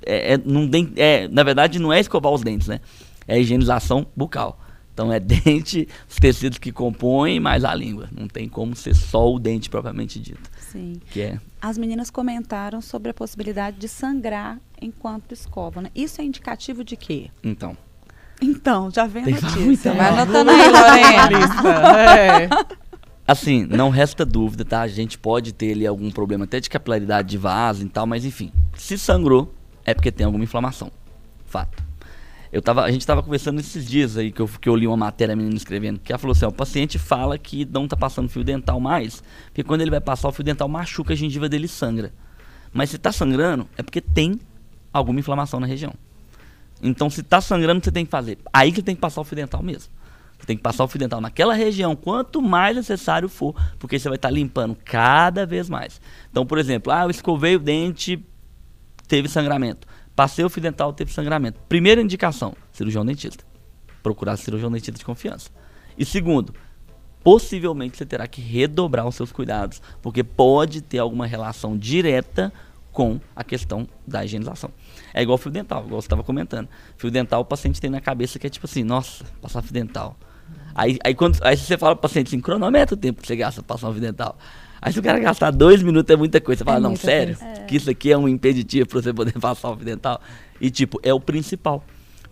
é, é, tem- é, na verdade, não é escovar os dentes, né? É higienização bucal. Então é dente, os tecidos que compõem, mais a língua. Não tem como ser só o dente propriamente dito. Sim. Que é. As meninas comentaram sobre a possibilidade de sangrar enquanto escovam. Né? Isso é indicativo de quê? Então. Então, já vem a notícia. muito Vai anotando aí, Lorena. É. Assim, não resta dúvida, tá? A gente pode ter ali algum problema até de capilaridade de vaso e tal, mas enfim, se sangrou, é porque tem alguma inflamação. Fato. Eu tava, a gente tava conversando esses dias aí que eu, que eu li uma matéria a menina escrevendo, que ela falou assim, ó, o paciente fala que não tá passando fio dental mais, porque quando ele vai passar o fio dental machuca a gengiva dele e sangra. Mas se tá sangrando, é porque tem alguma inflamação na região. Então, se tá sangrando, você tem que fazer. Aí que tem que passar o fio dental mesmo. Você tem que passar o fio dental naquela região, quanto mais necessário for, porque você vai estar limpando cada vez mais. Então, por exemplo, ah, eu escovei o dente, teve sangramento. Passei o fio dental, teve sangramento. Primeira indicação, cirurgião dentista. Procurar cirurgião dentista de confiança. E segundo, possivelmente você terá que redobrar os seus cuidados, porque pode ter alguma relação direta com a questão da higienização. É igual fio dental, igual você estava comentando. Fio dental o paciente tem na cabeça que é tipo assim, nossa, passar fio dental. Aí, aí, quando, aí você fala pro paciente assim, cronometra o tempo que você gasta pra passar um fio dental. Aí se o cara gastar dois minutos é muita coisa. Você fala, É não, sério? coisa. Que isso aqui é um impeditivo pra você poder passar o fio dental? E tipo, é o principal.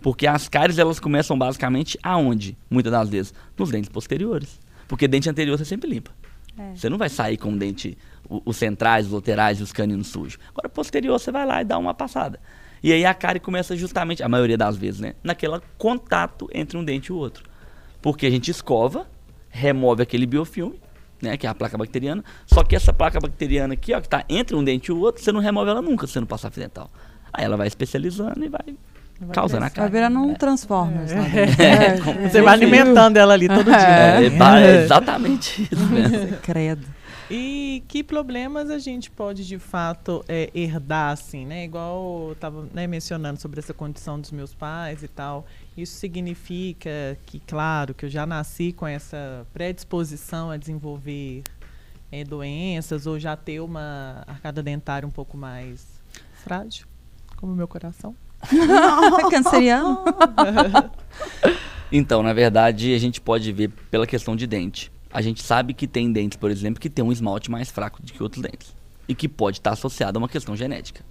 Porque as cáries, elas começam basicamente aonde? Muitas das vezes? Nos dentes posteriores. Porque dente anterior você sempre limpa. É. Você não vai sair com o dente, os centrais, os laterais e os caninos sujos. Agora, posterior, você vai lá e dá uma passada. E aí a cárie começa justamente, a maioria das vezes, né? Naquele contato entre um dente e o outro. Porque a gente escova, remove aquele biofilme, né? Que é a placa bacteriana. Só que essa placa bacteriana aqui, ó, que tá entre um dente e o outro, você não remove ela nunca se você não passar fio dental. Aí ela vai especializando e vai, causando a Vai cárie. virando um Transformers. É, como Você vai alimentando ela ali todo dia. É, né? é é exatamente isso, né? Credo. E que problemas a gente pode de fato é, herdar, assim, né? Igual eu estava mencionando sobre essa condição dos meus pais e tal. Isso significa que, claro, que eu já nasci com essa predisposição a desenvolver é, doenças ou já ter uma arcada dentária um pouco mais frágil, como o meu coração. Canceriano? Então, na verdade, a gente pode ver pela questão de dente. A gente sabe que tem dentes, por exemplo, que tem um esmalte mais fraco do que outros dentes. E que pode estar associado a uma questão genética.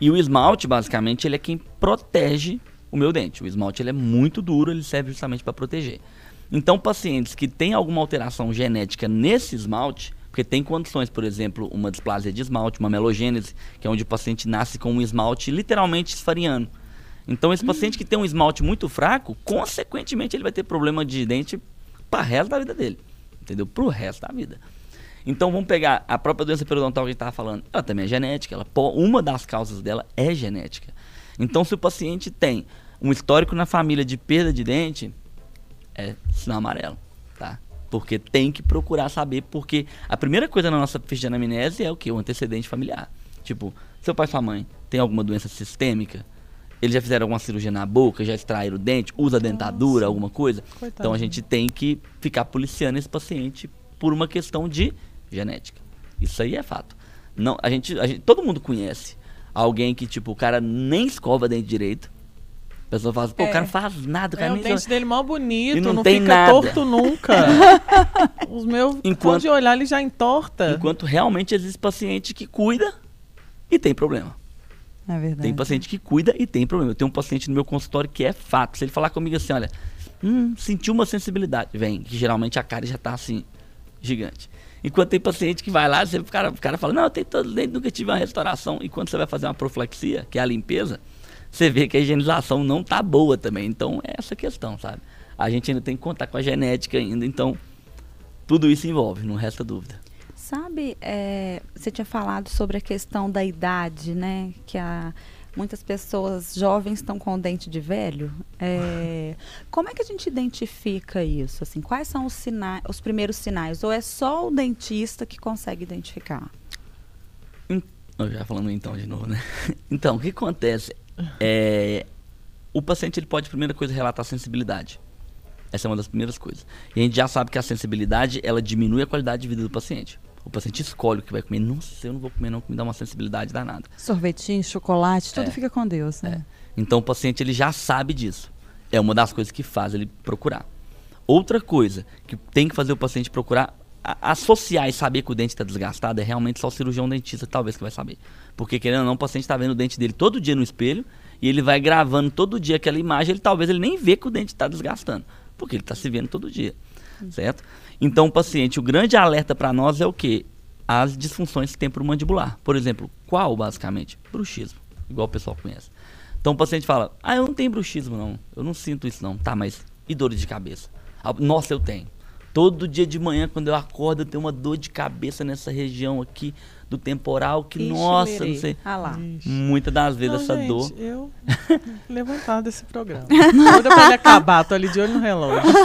E o esmalte, basicamente, ele é quem protege o meu dente. O esmalte ele é muito duro, ele serve justamente para proteger. Então, pacientes que têm alguma alteração genética nesse esmalte, porque tem condições, por exemplo, uma displasia de esmalte, uma melogênese, que é onde o paciente nasce com um esmalte literalmente esfariano. Então, esse paciente que tem um esmalte muito fraco, consequentemente, ele vai ter problema de dente para resto da vida dele. Entendeu? Pro resto da vida. Então, vamos pegar a própria doença periodontal que a gente estava falando. Ela também é genética. Ela, uma das causas dela é genética. Então, se o paciente tem um histórico na família de perda de dente, é sinal amarelo, tá? Porque tem que procurar saber, porque a primeira coisa na nossa ficha de anamnese é o que? O antecedente familiar. Tipo, seu pai e sua mãe tem alguma doença sistêmica? Eles já fizeram alguma cirurgia na boca, já extraíram o dente, usa dentadura, alguma coisa? Então a gente tem que ficar policiando esse paciente por uma questão de genética. Isso aí é fato. Não, a gente, a gente, todo mundo conhece alguém que tipo o cara nem escova dente direito. A pessoa fala, assim, pô, o cara não faz nada, o É, cara o nem dente dele mó bonito, E não não, tem fica nada. torto nunca. Os meus, Enquanto- pode olhar, ele já entorta. Enquanto realmente existe paciente que cuida e tem problema. É verdade. Tem paciente que cuida e tem problema. Eu tenho um paciente no meu consultório que é fato. Se ele falar comigo assim, olha, hum, sentiu uma sensibilidade, vem, que geralmente a cara já tá assim, gigante. Enquanto tem paciente que vai lá, você, o, cara, o cara fala, não, eu tenho todo dente, nunca tive uma restauração. E quando você vai fazer uma profilaxia, que é a limpeza, você vê que a higienização não tá boa também. Então é essa questão, sabe? A gente ainda tem que contar com a genética ainda, então tudo isso envolve, não resta dúvida. Sabe, é, você tinha falado sobre a questão da idade, né? Que a, muitas pessoas jovens estão com o dente de velho. É, como é que a gente identifica isso? Assim, quais são os, sinais, os primeiros sinais? Ou é só o dentista que consegue identificar? Eu já falando então de novo, né? Então, o que acontece? É, o paciente ele pode, primeira coisa, relatar sensibilidade. Essa é uma das primeiras coisas. E a gente já sabe que a sensibilidade, ela diminui a qualidade de vida do paciente. O paciente escolhe o que vai comer. Nossa, eu não vou comer não, que me dá uma sensibilidade danada. Sorvetinho, chocolate, tudo É. fica com Deus, né? Então o paciente ele já sabe disso. É uma das coisas que faz ele procurar. Outra coisa que tem que fazer o paciente procurar a- associar e saber que o dente está desgastado é realmente só o cirurgião dentista talvez que vai saber. Porque querendo ou não, o paciente está vendo o dente dele todo dia no espelho e ele vai gravando todo dia aquela imagem, ele talvez ele nem vê que o dente está desgastando, porque ele está se vendo todo dia, certo? Então, o paciente, o grande alerta para nós é o quê? As disfunções temporomandibular. Por exemplo, qual basicamente? Bruxismo, igual o pessoal conhece. Então o paciente fala: Ah, eu não tenho bruxismo, não. Eu não sinto isso, não. Tá, mas e dor de cabeça? Ah, Nossa, eu tenho. Todo dia de manhã, quando eu acordo, eu tenho uma dor de cabeça nessa região aqui do temporal, que, Ixi, nossa, lerê. não sei. Ah lá. Muitas das vezes Não, essa gente, dor. Eu levantar desse programa. Doida pra ele acabar, tô ali de olho no relógio.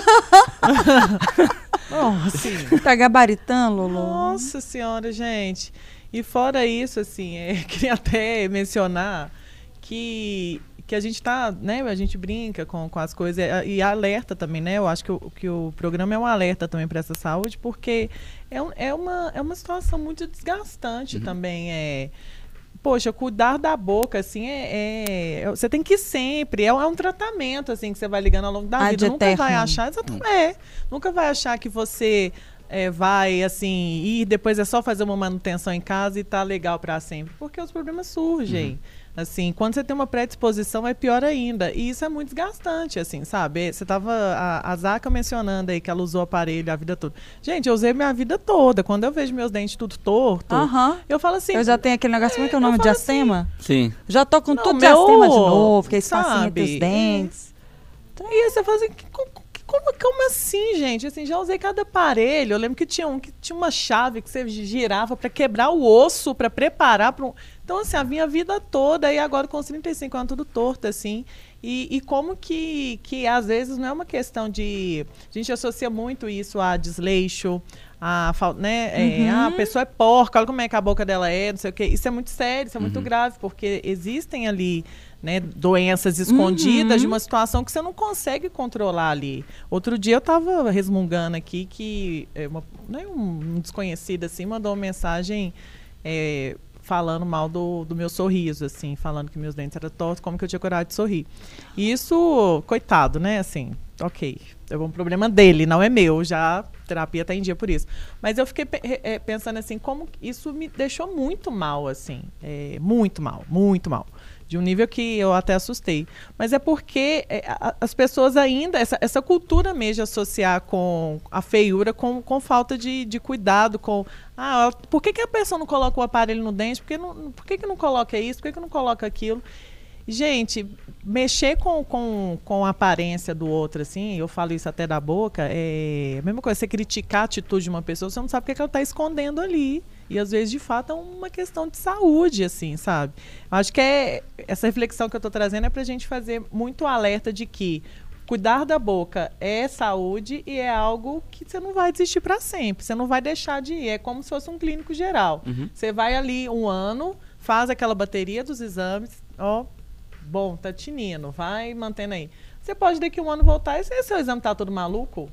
Assim. Tá gabaritando, Lulu? Nossa senhora, gente. E fora isso, assim, é, queria até mencionar que, que a gente tá, né, a gente brinca com, com as coisas é, e alerta também, né? Eu acho que o, que o programa é um alerta também para essa saúde, porque é, um- é, uma, é uma situação muito desgastante também. É, poxa, cuidar da boca, assim, é, é- Você tem que ir sempre. É, um- é um tratamento, assim, que você vai ligando ao longo da Ad vida. Nunca vai achar. Exatamente. É, nunca vai achar que você é, vai, assim, ir depois é só fazer uma manutenção em casa e tá legal para sempre. Porque os problemas surgem. Assim, quando você tem uma predisposição é pior ainda. E isso é muito desgastante, assim, sabe? Você tava a, a Zaca mencionando aí que ela usou o aparelho a vida toda. Gente, eu usei minha vida toda. Quando eu vejo meus dentes tudo torto, Aham. eu falo assim, Eu já tenho aquele negócio, como é que é o nome? falo Diacema? Sim. Já tô com Não, tudo meu, diacema de novo, que é espacinho entre sabe? os dentes. E aí você fala assim, como, como assim, gente? Assim, já usei cada aparelho. Eu lembro que tinha um que tinha uma chave que você girava para quebrar o osso, para preparar para um. Então, assim, a minha vida toda, e agora com os 35 anos, tudo torto, assim. E, e como que, que às vezes não é uma questão de. A gente associa muito isso a desleixo, a né? é, ah, a pessoa é porca, olha como é que a boca dela é, não sei o quê. Isso é muito sério, isso é muito grave, porque existem ali né, doenças escondidas de uma situação que você não consegue controlar ali. Outro dia eu estava resmungando aqui que é, uma- né, um desconhecido assim mandou uma mensagem é, falando mal do, do meu sorriso, assim, falando que meus dentes eram tortos, como que eu tinha coragem de sorrir. E isso, coitado, né, assim, ok, é um problema dele, não é meu, já terapia tá em dia por isso. Mas eu fiquei pe- eh, pensando assim, como isso me deixou muito mal, assim, é, muito mal, muito mal. De um nível que eu até assustei. Mas é porque é, as pessoas ainda, essa, essa cultura mesmo de associar com a feiura com, com falta de, de cuidado, com. Ah, por que, que a pessoa não coloca o aparelho no dente? Por que, não, por que, que não coloca isso? Por que, que não coloca aquilo? Gente, mexer com, com, com a aparência do outro, assim, eu falo isso até da boca, é a mesma coisa, você criticar a atitude de uma pessoa, você não sabe o que, é que ela está escondendo ali. E às vezes, de fato, é uma questão de saúde, assim, sabe? Eu acho que é essa reflexão que eu estou trazendo é para a gente fazer muito alerta de que cuidar da boca é saúde e é algo que você não vai desistir para sempre. Você não vai deixar de ir. É como se fosse um clínico geral. Você vai ali um ano, faz aquela bateria dos exames, ó, bom, tá tinindo, vai mantendo aí. Você pode daqui um ano voltar e se seu exame tá todo maluco?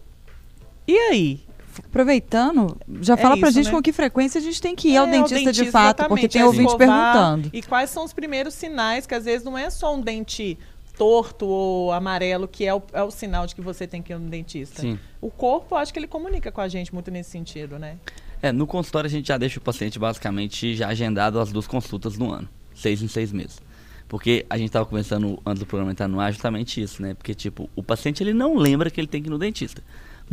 E aí? Aproveitando, já É fala pra isso, gente né? com que frequência a gente tem que ir ao É, dentista, de fato, porque exatamente, tem é ouvinte escovar. perguntando. E quais são os primeiros sinais, que às vezes não é só um dente torto ou amarelo, que é o, é o sinal de que você tem que ir no dentista. Sim. O corpo, acho que ele comunica com a gente muito nesse sentido, né? É, no consultório a gente já deixa o paciente basicamente já agendado as duas consultas no ano, seis em seis meses. Porque a gente estava conversando antes do programa entrar no ar justamente isso, né? Porque, tipo, o paciente ele não lembra que ele tem que ir no dentista.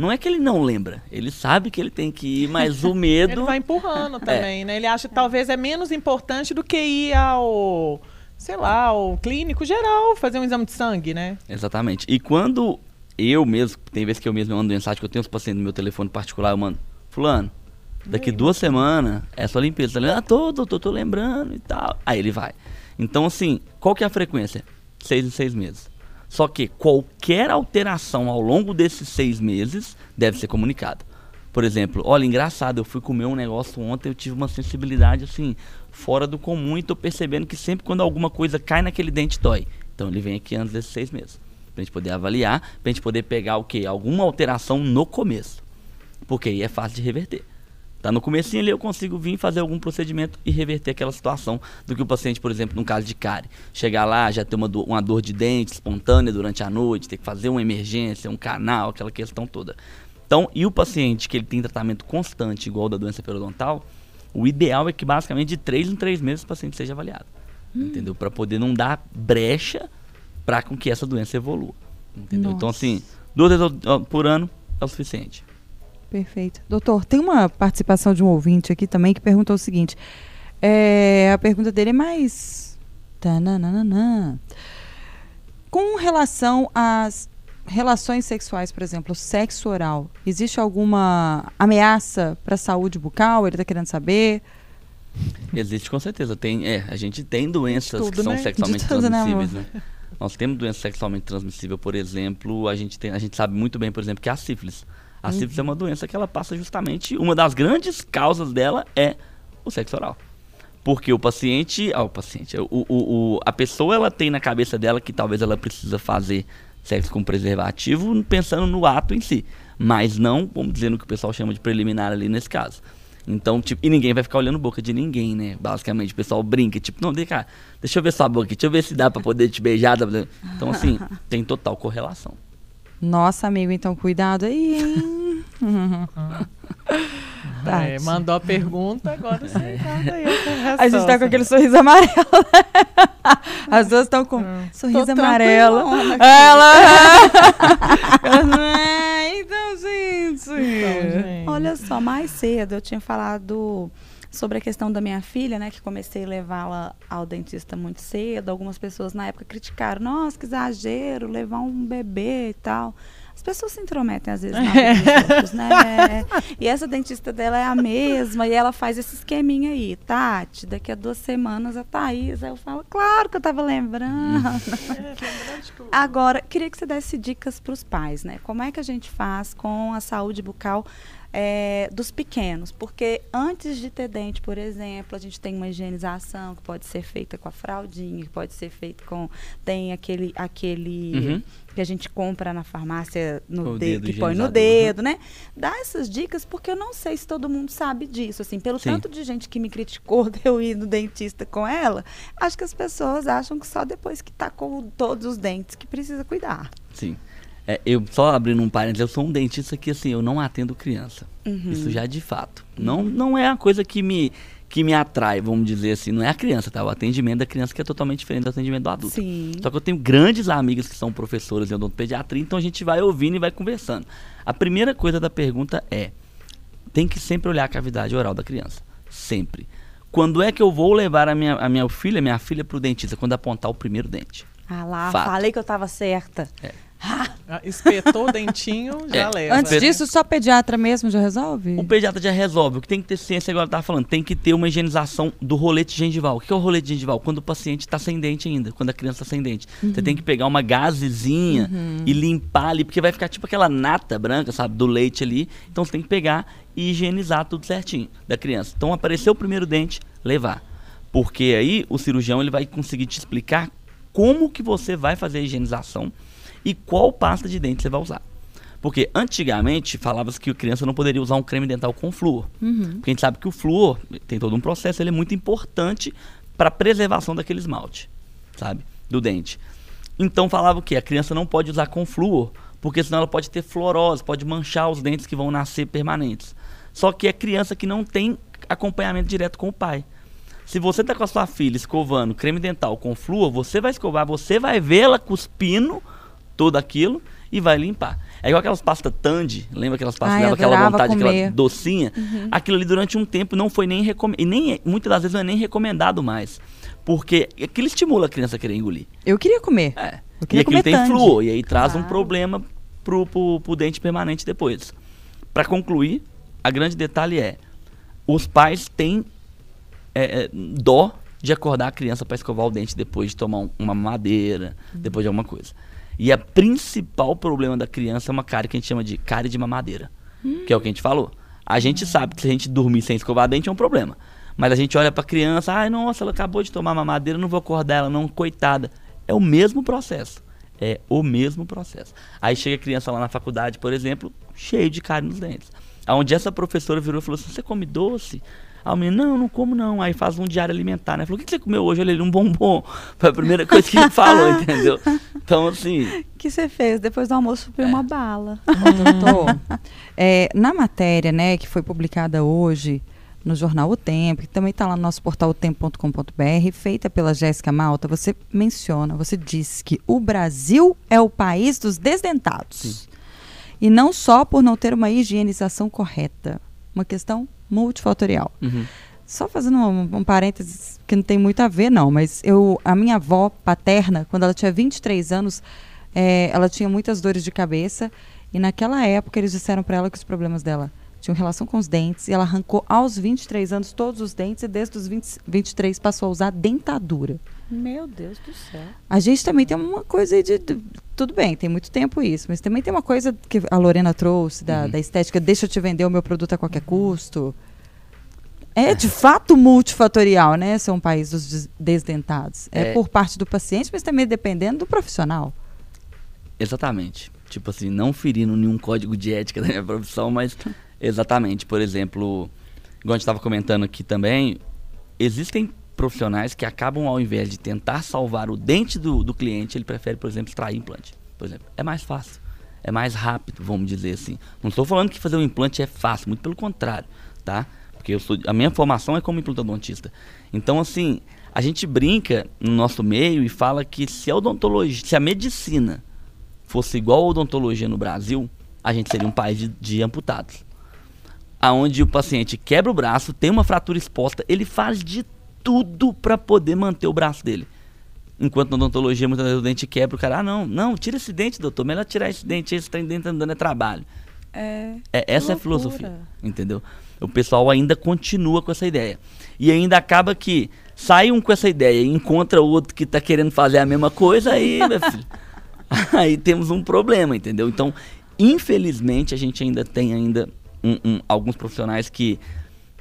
Não é que ele não lembra, ele sabe que ele tem que ir, mas o medo. Ele vai empurrando também, né? Ele acha que talvez é menos importante do que ir ao, sei lá, ao clínico geral, fazer um exame de sangue, né? Exatamente. E quando eu mesmo, tem vezes que eu mesmo mando mensagem, que eu tenho os pacientes no meu telefone particular, eu mando, fulano, daqui duas semanas é sua limpeza. Tá lembrando? Ah, tô, tô, tô, tô lembrando e tal. Aí ele vai. Então, assim, qual que é a frequência? Seis em seis meses. Só que qualquer alteração ao longo desses seis meses deve ser comunicado. Por exemplo, olha, engraçado, eu fui comer um negócio ontem, eu tive uma sensibilidade assim, fora do comum e tô percebendo que sempre quando alguma coisa cai naquele dente dói. Então ele vem aqui antes desses seis meses. Pra gente poder avaliar, pra gente poder pegar o quê? Alguma alteração no começo. Porque aí é fácil de reverter. Tá no comecinho ali eu consigo vir fazer algum procedimento e reverter aquela situação do que o paciente, por exemplo, num caso de cárie, chegar lá, já ter uma, do- uma dor de dente espontânea durante a noite, ter que fazer uma emergência, um canal, aquela questão toda. Então, e o paciente que ele tem tratamento constante, igual da doença periodontal, o ideal é que basicamente de 3 em 3 meses o paciente seja avaliado. entendeu? Para poder não dar brecha para com que essa doença evolua, entendeu? Então Nossa. assim, duas vezes por ano é o suficiente. Perfeito. Doutor, tem uma participação de um ouvinte aqui também que perguntou o seguinte. é, a pergunta dele é mais. Tananana. Com relação às relações sexuais, por exemplo, sexo oral, existe alguma ameaça para a saúde bucal? Ele está querendo saber. Existe com certeza. Tem, é, a gente tem doenças tudo, que são né? sexualmente tudo, né, transmissíveis, né? Nós temos doença sexualmente transmissível, por exemplo, a gente, tem, a gente sabe muito bem, por exemplo, que é a sífilis. A sífilis é uma doença que ela passa justamente, uma das grandes causas dela é o sexo oral. Porque o paciente, ah, o paciente, o, o, o- a pessoa ela tem na cabeça dela que talvez ela precisa fazer sexo com preservativo pensando no ato em si, mas não, vamos dizer, no que o pessoal chama de preliminar ali nesse caso. Então, tipo, e ninguém vai ficar olhando boca de ninguém, né? Basicamente, o pessoal brinca, tipo, não, deixa, deixa eu ver sua boca, deixa eu ver se dá pra poder te beijar. pra- Então, assim, tem total correlação. Nossa, amigo, então cuidado aí, hein? É, mandou a pergunta, agora você tá aí A gente tá com aquele sorriso amarelo. As duas estão com sorriso amarelo. Ela. É, então, gente. Olha só, mais cedo eu tinha falado sobre a questão da minha filha, né? Que comecei a levá-la ao dentista muito cedo. Algumas pessoas na época criticaram, nossa, que exagero, levar um bebê e tal. As pessoas se intrometem às vezes na vida dos outros, né? E essa dentista dela é a mesma, e ela faz esse esqueminha aí, Tati, daqui a duas semanas a Thaís. Aí eu falo, claro que eu tava lembrando. Agora, queria que você desse dicas para os pais, né? Como é que a gente faz com a saúde bucal eh, dos pequenos? Porque antes de ter dente, por exemplo, a gente tem uma higienização que pode ser feita com a fraldinha, que pode ser feita com. Tem aquele. aquele Uhum. que a gente compra na farmácia no dedo, dedo que põe no higienizador, dedo, né? Dá essas dicas porque eu não sei se todo mundo sabe disso. Assim, pelo Sim. tanto de gente que me criticou de eu ir no dentista com ela, acho que as pessoas acham que só depois que tá com todos os dentes que precisa cuidar. Sim. É, eu só abrindo um parênteses, eu sou um dentista que assim, eu não atendo criança. Uhum. Isso já de fato. Não, não é a coisa que me, que me atrai, vamos dizer assim. Não é a criança, tá? O atendimento da criança que é totalmente diferente do atendimento do adulto. Sim. Só que eu tenho grandes amigas que são professoras em odontopediatria, então a gente vai ouvindo e vai conversando. A primeira coisa da pergunta é: tem que sempre olhar a cavidade oral da criança. Sempre. Quando é que eu vou levar a minha, a minha filha, minha filha, pro dentista? Quando apontar o primeiro dente. Ah lá, Fato. falei que eu tava certa. Ah, Espetou o dentinho, já É, leva. Antes disso, só pediatra mesmo já resolve? O pediatra já resolve. O que tem que ter ciência, agora tá falando, tem que ter uma higienização do rolete gengival. O que é o rolete gengival? Quando o paciente está sem dente ainda, quando a criança está sem dente. Você tem que pegar uma gazezinha e limpar ali, porque vai ficar tipo aquela nata branca, sabe, do leite ali. Então você tem que pegar e higienizar tudo certinho da criança. Então apareceu o primeiro dente, levar. Porque aí o cirurgião ele vai conseguir te explicar como que você vai fazer a higienização e qual pasta de dente você vai usar. Porque antigamente falava-se que a criança não poderia usar um creme dental com flúor. Porque a gente sabe que o flúor tem todo um processo, ele é muito importante para a preservação daquele esmalte, sabe? Do dente. Então falava que a criança não pode usar com flúor, porque senão ela pode ter fluorose, pode manchar os dentes que vão nascer permanentes. Só que é criança que não tem acompanhamento direto com o pai. Se você tá com a sua filha escovando creme dental com flúor, você vai escovar, você vai vê-la cuspindo tudo aquilo e vai limpar. É igual aquelas pastas Tandy, lembra aquelas pastas Ai, aquela vontade, comer. aquela docinha? Aquilo ali durante um tempo não foi nem recomendado, e nem, é- muitas das vezes não é nem recomendado mais. Porque aquilo estimula a criança a querer engolir. Eu queria comer. É. Eu E queria aquilo comer tem flúor, e aí traz um Claro. problema pro, pro, pro dente permanente depois. Para concluir, a grande detalhe é, os pais têm é, é, dó de acordar a criança para escovar o dente depois de tomar um- uma madeira, depois de alguma coisa. E a principal problema da criança é uma cárie que a gente chama de cárie de mamadeira, que é o que a gente falou. A gente sabe que se a gente dormir sem escovar dente é um problema. Mas a gente olha pra criança, ai nossa, ela acabou de tomar mamadeira, não vou acordar ela não, coitada. É o mesmo processo. É o mesmo processo. Aí chega a criança lá na faculdade, por exemplo, cheio de cárie nos dentes. Onde essa professora virou e falou assim: Você come doce? Aí o menino, não, não como não. Aí faz um diário alimentar, né? Falou: O que você comeu hoje? Olha ele, um bombom. Foi a primeira coisa que ele falou, entendeu? Então, assim, O que você fez? Depois do almoço foi uma bala. Doutor, é, na matéria, né, que foi publicada hoje no jornal O Tempo, que também está lá no nosso portal otempo.com.br, feita pela Jéssica Malta, você menciona, você diz que o Brasil é o país dos desdentados. E não só por não ter uma higienização correta, uma questão multifatorial. Uhum. Só fazendo um, um parênteses que não tem muito a ver, não, mas eu, a minha avó paterna, quando ela tinha 23 anos, eh, ela tinha muitas dores de cabeça e naquela época eles disseram para ela que os problemas dela tinham relação com os dentes e ela arrancou aos 23 anos todos os dentes e desde os 20, 23 passou a usar dentadura. Meu Deus do céu. A gente também tem uma coisa aí de, de- Tudo bem, tem muito tempo isso, mas também tem uma coisa que a Lorena trouxe da, da estética, deixa eu te vender o meu produto a qualquer custo. É de fato multifatorial, né? Ser um país dos des- desdentados. É, É. por parte do paciente, mas também dependendo do profissional. Exatamente. Tipo assim, não ferindo nenhum código de ética da minha profissão, mas exatamente. Por exemplo, igual a gente estava comentando aqui também, existem profissionais que acabam, ao invés de tentar salvar o dente do, do cliente, ele prefere, por exemplo, extrair implante. Por exemplo, é mais fácil, é mais rápido, vamos dizer assim. Não estou falando que fazer um implante é fácil, muito pelo contrário, tá? Porque eu sou, a minha formação é como implantodontista. Então, assim, a gente brinca no nosso meio e fala que se a odontologia, se a medicina fosse igual a odontologia no Brasil, a gente seria um país de, de amputados. Aonde o paciente quebra o braço, tem uma fratura exposta, ele faz de tudo para poder manter o braço dele. Enquanto na odontologia, muitas vezes o dente quebra, o cara, ah, não, não, tira esse dente, doutor, melhor tirar esse dente, esse trem dente andando é trabalho. É. É, essa é a filosofia, entendeu? O pessoal ainda continua com essa ideia. E ainda acaba que sai um com essa ideia e encontra outro que tá querendo fazer a mesma coisa, aí, meu filho, aí temos um problema, entendeu? Então, infelizmente, a gente ainda tem ainda um- um- alguns profissionais que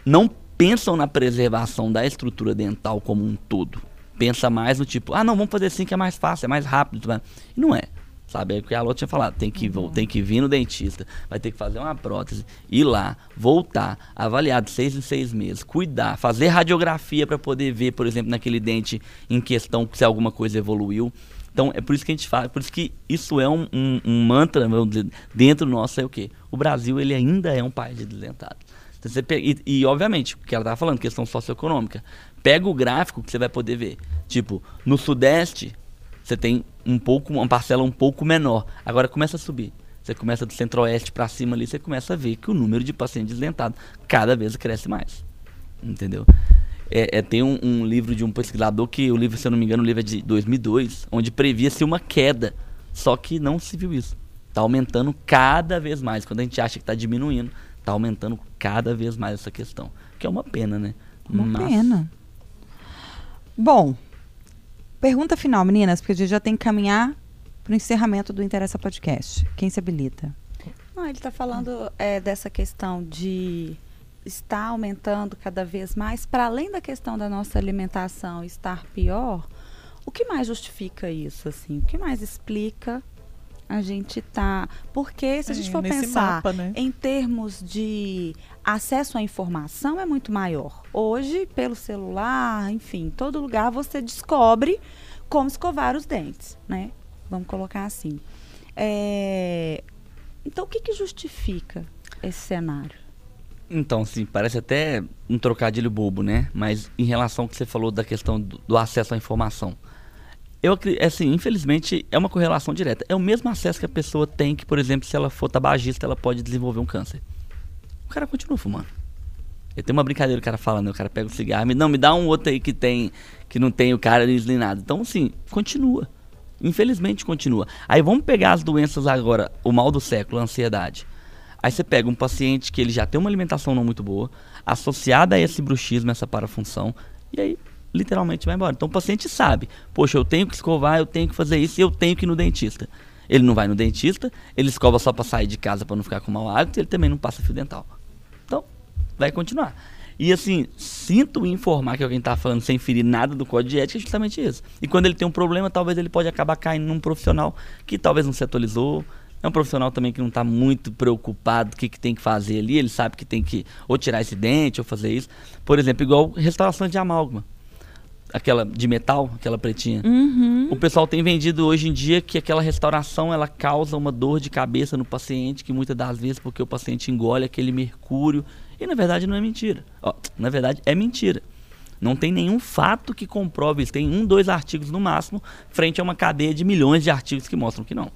não pensam na preservação da estrutura dental como um todo. Pensa mais no tipo, ah, não, vamos fazer assim que é mais fácil, é mais rápido. mais. E não é. Sabe, é o que a Ló tinha falado, tem que, vol- tem que vir no dentista, vai ter que fazer uma prótese, ir lá, voltar, avaliar de seis em seis meses, cuidar, fazer radiografia para poder ver, por exemplo, naquele dente em questão se alguma coisa evoluiu. Então é por isso que a gente fala, por isso que isso é um, um- um mantra, vamos dizer, dentro nosso é o quê? O Brasil ele ainda é um país de desdentados. Então, você e, e, obviamente, o que ela estava falando, questão socioeconômica. Pega o gráfico que você vai poder ver. Tipo, no Sudeste, você tem um pouco, uma parcela um pouco menor. Agora começa a subir. Você começa do centro-oeste para cima ali, você começa a ver que o número de pacientes desdentados cada vez cresce mais. Entendeu? É, é, tem um, um livro de um pesquisador que o livro, se eu não me engano, o livro é de 2002, onde previa-se uma queda. Só que não se viu isso. Está aumentando cada vez mais. Quando a gente acha que está diminuindo, está aumentando cada vez mais essa questão. Que é uma pena, né? Uma Mas- pena. Bom, pergunta final, meninas, porque a gente já tem que caminhar para o encerramento do Interessa Podcast. Quem se habilita? Não, ele está falando é, dessa questão de estar aumentando cada vez mais, para além da questão da nossa alimentação estar pior, o que mais justifica isso, assim? O que mais explica a gente tá... Porque se a gente É, for pensar mapa, né? em termos de acesso à informação, é muito maior. Hoje, pelo celular, enfim, em todo lugar você descobre como escovar os dentes, né? Vamos colocar assim. É, Então, o que, que justifica esse cenário? Então, sim, parece até um trocadilho bobo, né? Mas em relação ao que você falou da questão do, do acesso à informação. Eu acredito, assim, infelizmente, é uma correlação direta. É o mesmo acesso que a pessoa tem que, por exemplo, se ela for tabagista, ela pode desenvolver um câncer. O cara continua fumando. Eu tenho uma brincadeira, o cara fala, né? O cara pega o cigarro, me, não, me dá um outro aí que tem, que não tem o cara nem nada. Então, assim, continua. Infelizmente continua. Aí vamos pegar as doenças agora, o mal do século, a ansiedade. Aí você pega um paciente que ele já tem uma alimentação não muito boa, associada a esse bruxismo, essa parafunção, e aí literalmente vai embora. Então o paciente sabe, poxa, eu tenho que escovar, eu tenho que fazer isso eu tenho que ir no dentista. Ele não vai no dentista, ele escova só para sair de casa para não ficar com mau hábito, ele também não passa fio dental. Então, vai continuar. E assim, sinto informar que alguém está falando sem ferir nada do código de ética é justamente isso. E quando ele tem um problema, talvez ele pode acabar caindo num profissional que talvez não se atualizou. É um profissional também que não está muito preocupado do que, que tem que fazer ali. Ele sabe que tem que ou tirar esse dente ou fazer isso. Por exemplo, igual restaurações de amálgama. Aquela de metal, aquela pretinha. O pessoal tem vendido hoje em dia que aquela restauração ela causa uma dor de cabeça no paciente, que muitas das vezes porque o paciente engole aquele mercúrio E na verdade não é mentira. Ó, na verdade é mentira. Não tem nenhum fato que comprove isso. Tem um, dois artigos no máximo, frente a uma cadeia de milhões de artigos que mostram que não.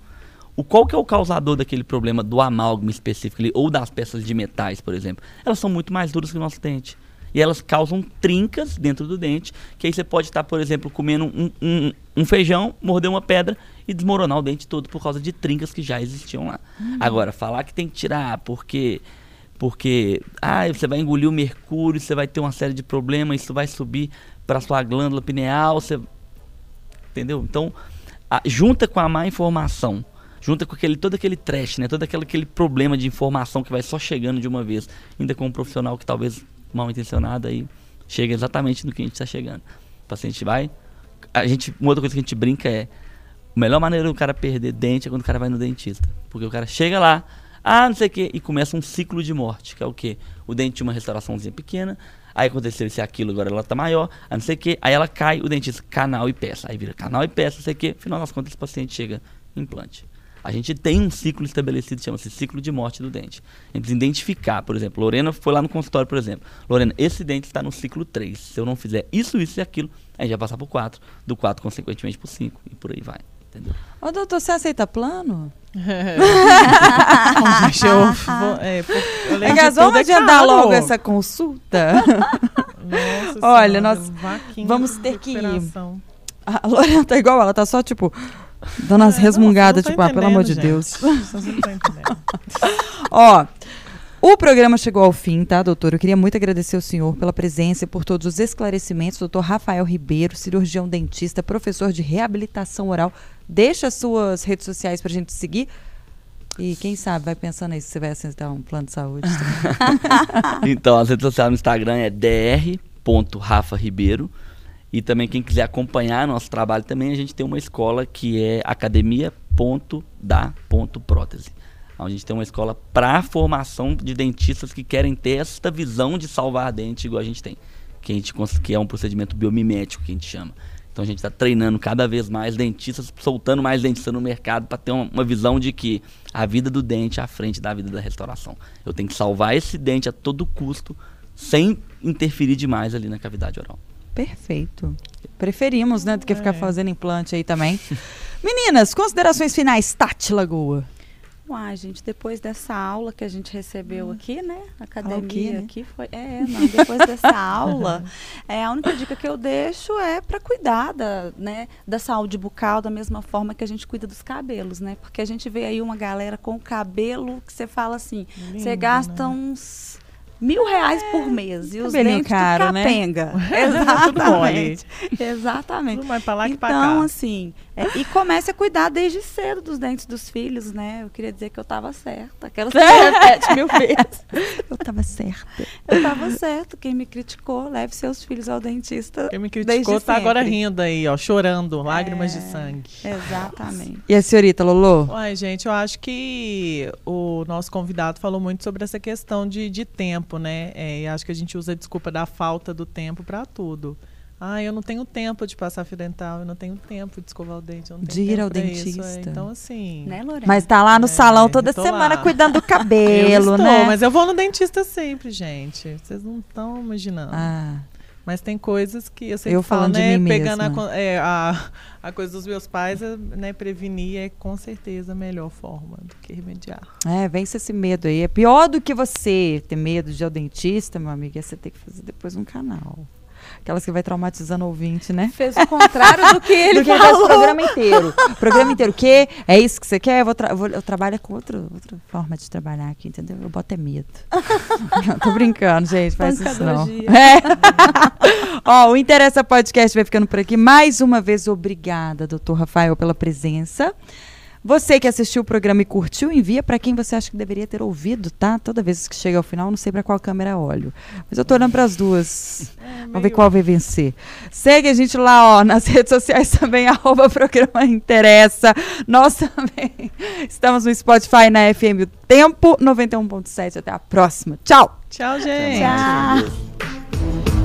O qual que é o causador daquele problema do amálgama específico ali, ou das peças de metais, por exemplo? Elas são muito mais duras que o nosso dente. E elas causam trincas dentro do dente, que aí você pode estar, por exemplo, comendo um, um, um feijão, morder uma pedra e desmoronar o dente todo por causa de trincas que já existiam lá. Agora, falar que tem que tirar porque porque ah, você vai engolir o mercúrio, você vai ter uma série de problemas, isso vai subir para sua glândula pineal, você entendeu? Então, a- junta com a má informação, junta com aquele todo aquele trash, né? Todo aquele, aquele problema de informação que vai só chegando de uma vez, ainda com um profissional que talvez mal intencionado aí chega exatamente no que a gente está chegando. O paciente vai, a gente, uma outra coisa que a gente brinca é a melhor maneira do cara perder dente é quando o cara vai no dentista. Porque o cara chega lá, ah, não sei o quê, e começa um ciclo de morte, que é o quê? O dente tinha uma restauraçãozinha pequena, aí aconteceu isso aquilo, agora ela tá maior, aí não sei o quê, aí ela cai, o dentista, canal e peça. Aí vira canal e peça, não sei o quê, no final das contas esse paciente chega implante. A gente tem um ciclo estabelecido, chama-se ciclo de morte do dente. A gente precisa identificar, por exemplo, Lorena foi lá no consultório, por exemplo. Lorena, esse dente está no ciclo 3. Se eu não fizer isso, isso e aquilo, a gente vai passar pro 4. Do 4, consequentemente, pro 5. E por aí vai. Entendeu? Ô, doutor, você aceita plano? Gente, eu, vou, é, por- de Aliás, tudo, vamos é adiantar caro. logo essa consulta. Nossa Olha, Senhora, nós vamos ter que ir. A Lorena tá igual, ela tá só, tipo, dando as É, resmungadas, não, tipo, ah, tá pelo amor de Deus. gente. Vocês não estão entendendo. Ó, o programa chegou ao fim, tá, doutor? Eu queria muito agradecer ao senhor pela presença e por todos os esclarecimentos. Doutor Rafael Ribeiro, cirurgião dentista, professor de reabilitação oral. Deixa as suas redes sociais pra gente seguir. E quem sabe, vai pensando aí se você vai aceitar um plano de saúde. também. Então, as redes sociais no Instagram é dr.rafaribeiro. E também quem quiser acompanhar nosso trabalho também, a gente tem uma escola que é academia.da.prótese. A gente tem uma escola para formação de dentistas que querem ter esta visão de salvar dente igual a gente tem. Que, a gente, que é um procedimento biomimético que a gente chama. Então a gente está treinando cada vez mais dentistas, soltando mais dentistas no mercado para ter uma, uma visão de que a vida do dente é à frente da vida da restauração. Eu tenho que salvar esse dente a todo custo, sem interferir demais ali na cavidade oral. Perfeito. Preferimos, né, do que ficar É. fazendo implante aí também. Meninas, considerações finais, Tati Lagoa. Uai, gente, depois dessa aula que a gente recebeu aqui, né? Academia quê, né? aqui foi. É, não, depois dessa aula, é, a única dica que eu deixo é para cuidar da, né, da saúde bucal da mesma forma que a gente cuida dos cabelos, né? Porque a gente vê aí uma galera com cabelo que você fala assim, você gasta né? uns mil reais por mês e os cabelinho dentes caro, tudo né? capenga. Tudo mole. Exatamente. Exatamente. Tudo mais pra lá que pra Então, cá. assim, é, e comece a cuidar desde cedo dos dentes dos filhos, né? Eu queria dizer que eu tava certa. Aquelas que repete mil vezes. Eu tava certa. Eu tava certo. Quem me criticou, leve seus filhos ao dentista. Quem me desde criticou tá agora rindo aí, ó, chorando, lágrimas de sangue. Exatamente. E a senhorita, Lolo? Ai, gente, eu acho que o nosso convidado falou muito sobre essa questão de, de tempo, né? É, e acho que a gente usa a desculpa da falta do tempo para tudo. Ah, eu não tenho tempo de passar fio dental, eu não tenho tempo de escovar o dente, eu não De ir tempo ao pra isso, é. dentista. Então, assim. Né, Lorena? Mas tá lá no É, salão toda eu semana lá. cuidando do eu cabelo, estou, né? mas eu vou no dentista sempre, gente. Vocês não estão imaginando. Ah, Mas tem coisas que eu sempre Eu falo, falando de né? mim pegando a, é, a, a coisa dos meus pais, é, né? Prevenir é com certeza a melhor forma do que remediar. é, vence esse medo aí. É pior do que você ter medo de ir ao dentista, meu amigo, é você ter que fazer depois um canal. Aquelas que vai traumatizando o ouvinte, né? Fez o contrário do que ele do que ele faz o falou. programa inteiro. O programa inteiro. O quê? É isso que você quer? Eu, vou tra- vou- eu trabalho com outro, outra forma de trabalhar aqui, entendeu? Eu boto é medo. Tô brincando, gente. Faz isso não. É. Ó, o Interessa Podcast vai ficando por aqui. Mais uma vez, obrigada, doutor Rafael, pela presença. Você que assistiu o programa e curtiu, envia para quem você acha que deveria ter ouvido, tá? Toda vez que chega ao final, não sei para qual câmera eu olho. Mas eu tô olhando para as duas. Vamos ver qual vai vencer. Segue a gente lá, ó, nas redes sociais também, arroba programa Interessa. Nós também estamos no Spotify, na FM O Tempo 91.7. Até a próxima. Tchau! Tchau, gente. Tchau.